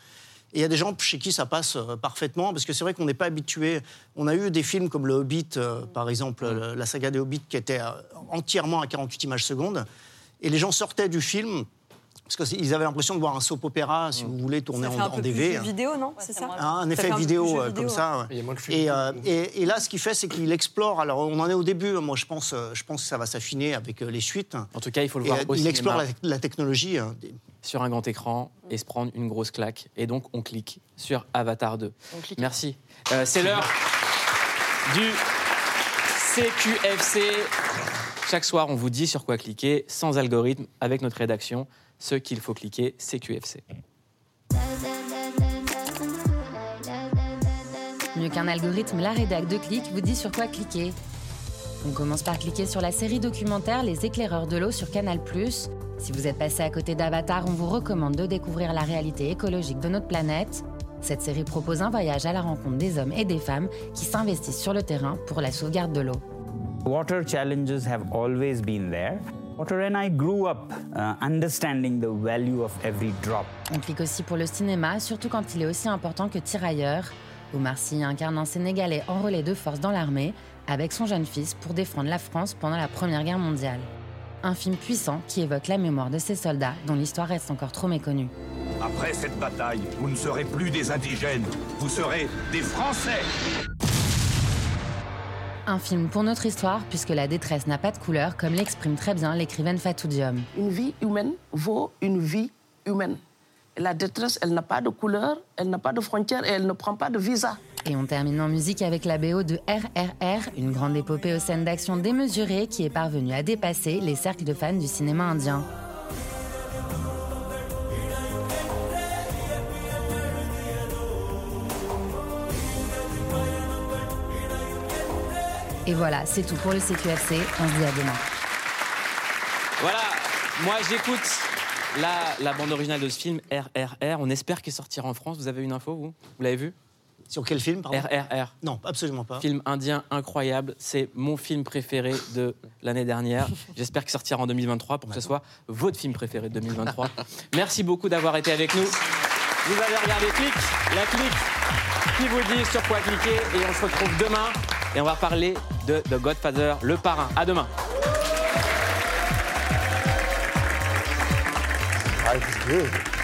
[SPEAKER 23] Et il y a des gens chez qui ça passe euh, parfaitement, parce que c'est vrai qu'on n'est pas habitué. On a eu des films comme Le Hobbit, euh, par exemple, le- la saga des Hobbits, qui était euh, entièrement à 48 images secondes. Et les gens sortaient du film, parce qu'ils avaient l'impression de voir un soap opéra, si vous voulez, tourné
[SPEAKER 10] Ça
[SPEAKER 23] en,
[SPEAKER 10] un
[SPEAKER 23] en
[SPEAKER 10] peu
[SPEAKER 23] DV.
[SPEAKER 10] plus jeu vidéo, non C'est ça
[SPEAKER 23] Ah, un
[SPEAKER 10] Ça
[SPEAKER 23] effet vidéo euh, comme ça.
[SPEAKER 10] ouais.
[SPEAKER 23] Et, euh, et- et là, ce qu'il fait, c'est qu'il explore. Alors, on en est au début. Moi, je pense, euh, je pense que ça va s'affiner avec euh, les suites.
[SPEAKER 1] En tout cas, il faut le
[SPEAKER 23] Et,
[SPEAKER 1] voir
[SPEAKER 23] euh,
[SPEAKER 1] au
[SPEAKER 23] il
[SPEAKER 1] cinéma.
[SPEAKER 23] explore la, la technologie. hein,
[SPEAKER 1] sur un grand écran et se prendre une grosse claque. Et donc, on clique sur Avatar 2.
[SPEAKER 23] On clique.
[SPEAKER 1] Merci. Euh, c'est l'heure du CQFC. Chaque soir, on vous dit sur quoi cliquer, sans algorithme, avec notre rédaction, ce qu'il faut cliquer, CQFC.
[SPEAKER 18] Mieux qu'un algorithme, la rédac de Clic vous dit sur quoi cliquer. On commence par cliquer sur la série documentaire Les éclaireurs de l'eau sur Canal+. Si vous êtes passé à côté d'Avatar, on vous recommande de découvrir la réalité écologique de notre planète. Cette série propose un voyage à la rencontre des hommes et des femmes qui s'investissent sur le terrain pour la sauvegarde de l'eau.
[SPEAKER 25] Water challenges have always been there. Water and I grew up uh, understanding the value of every drop.
[SPEAKER 18] On clique aussi pour le cinéma, surtout quand il est aussi important que tirailleur. Omar Sy incarne un Sénégalais enrôlé de force dans l'armée, avec son jeune fils pour défendre la France pendant la Première Guerre mondiale. Un film puissant qui évoque la mémoire de ces soldats dont l'histoire reste encore trop méconnue.
[SPEAKER 26] Après cette bataille, vous ne serez plus des indigènes, vous serez des Français.
[SPEAKER 18] Un film pour notre histoire, puisque la détresse n'a pas de couleur, comme l'exprime très bien l'écrivaine Fatou Diom.
[SPEAKER 27] Une vie humaine vaut une vie humaine. Et la détresse, elle n'a pas de couleur, elle n'a pas de frontières et elle ne prend pas de visa.
[SPEAKER 18] Et on termine en musique avec la BO de RRR, une grande épopée aux scènes d'action démesurées qui est parvenue à dépasser les cercles de fans du cinéma indien. Et voilà, c'est tout pour le CQFC. On se dit à demain.
[SPEAKER 1] Voilà, moi j'écoute la, la bande originale de ce film, RRR. On espère qu'il sortira en France. Vous avez une info, vous? Vous l'avez vu?
[SPEAKER 23] Sur quel film, pardon?
[SPEAKER 1] RRR.
[SPEAKER 23] Non, absolument pas.
[SPEAKER 1] Film indien incroyable. C'est mon film préféré de l'année dernière. J'espère qu'il sortira en 2023 pour que ce soit votre film préféré de 2023. Merci beaucoup d'avoir été avec nous. Vous avez regardé Clic, la Clic qui vous dit sur quoi cliquer. Et on se retrouve demain. Et on va parler de The Godfather, le parrain. À demain.
[SPEAKER 2] Ah.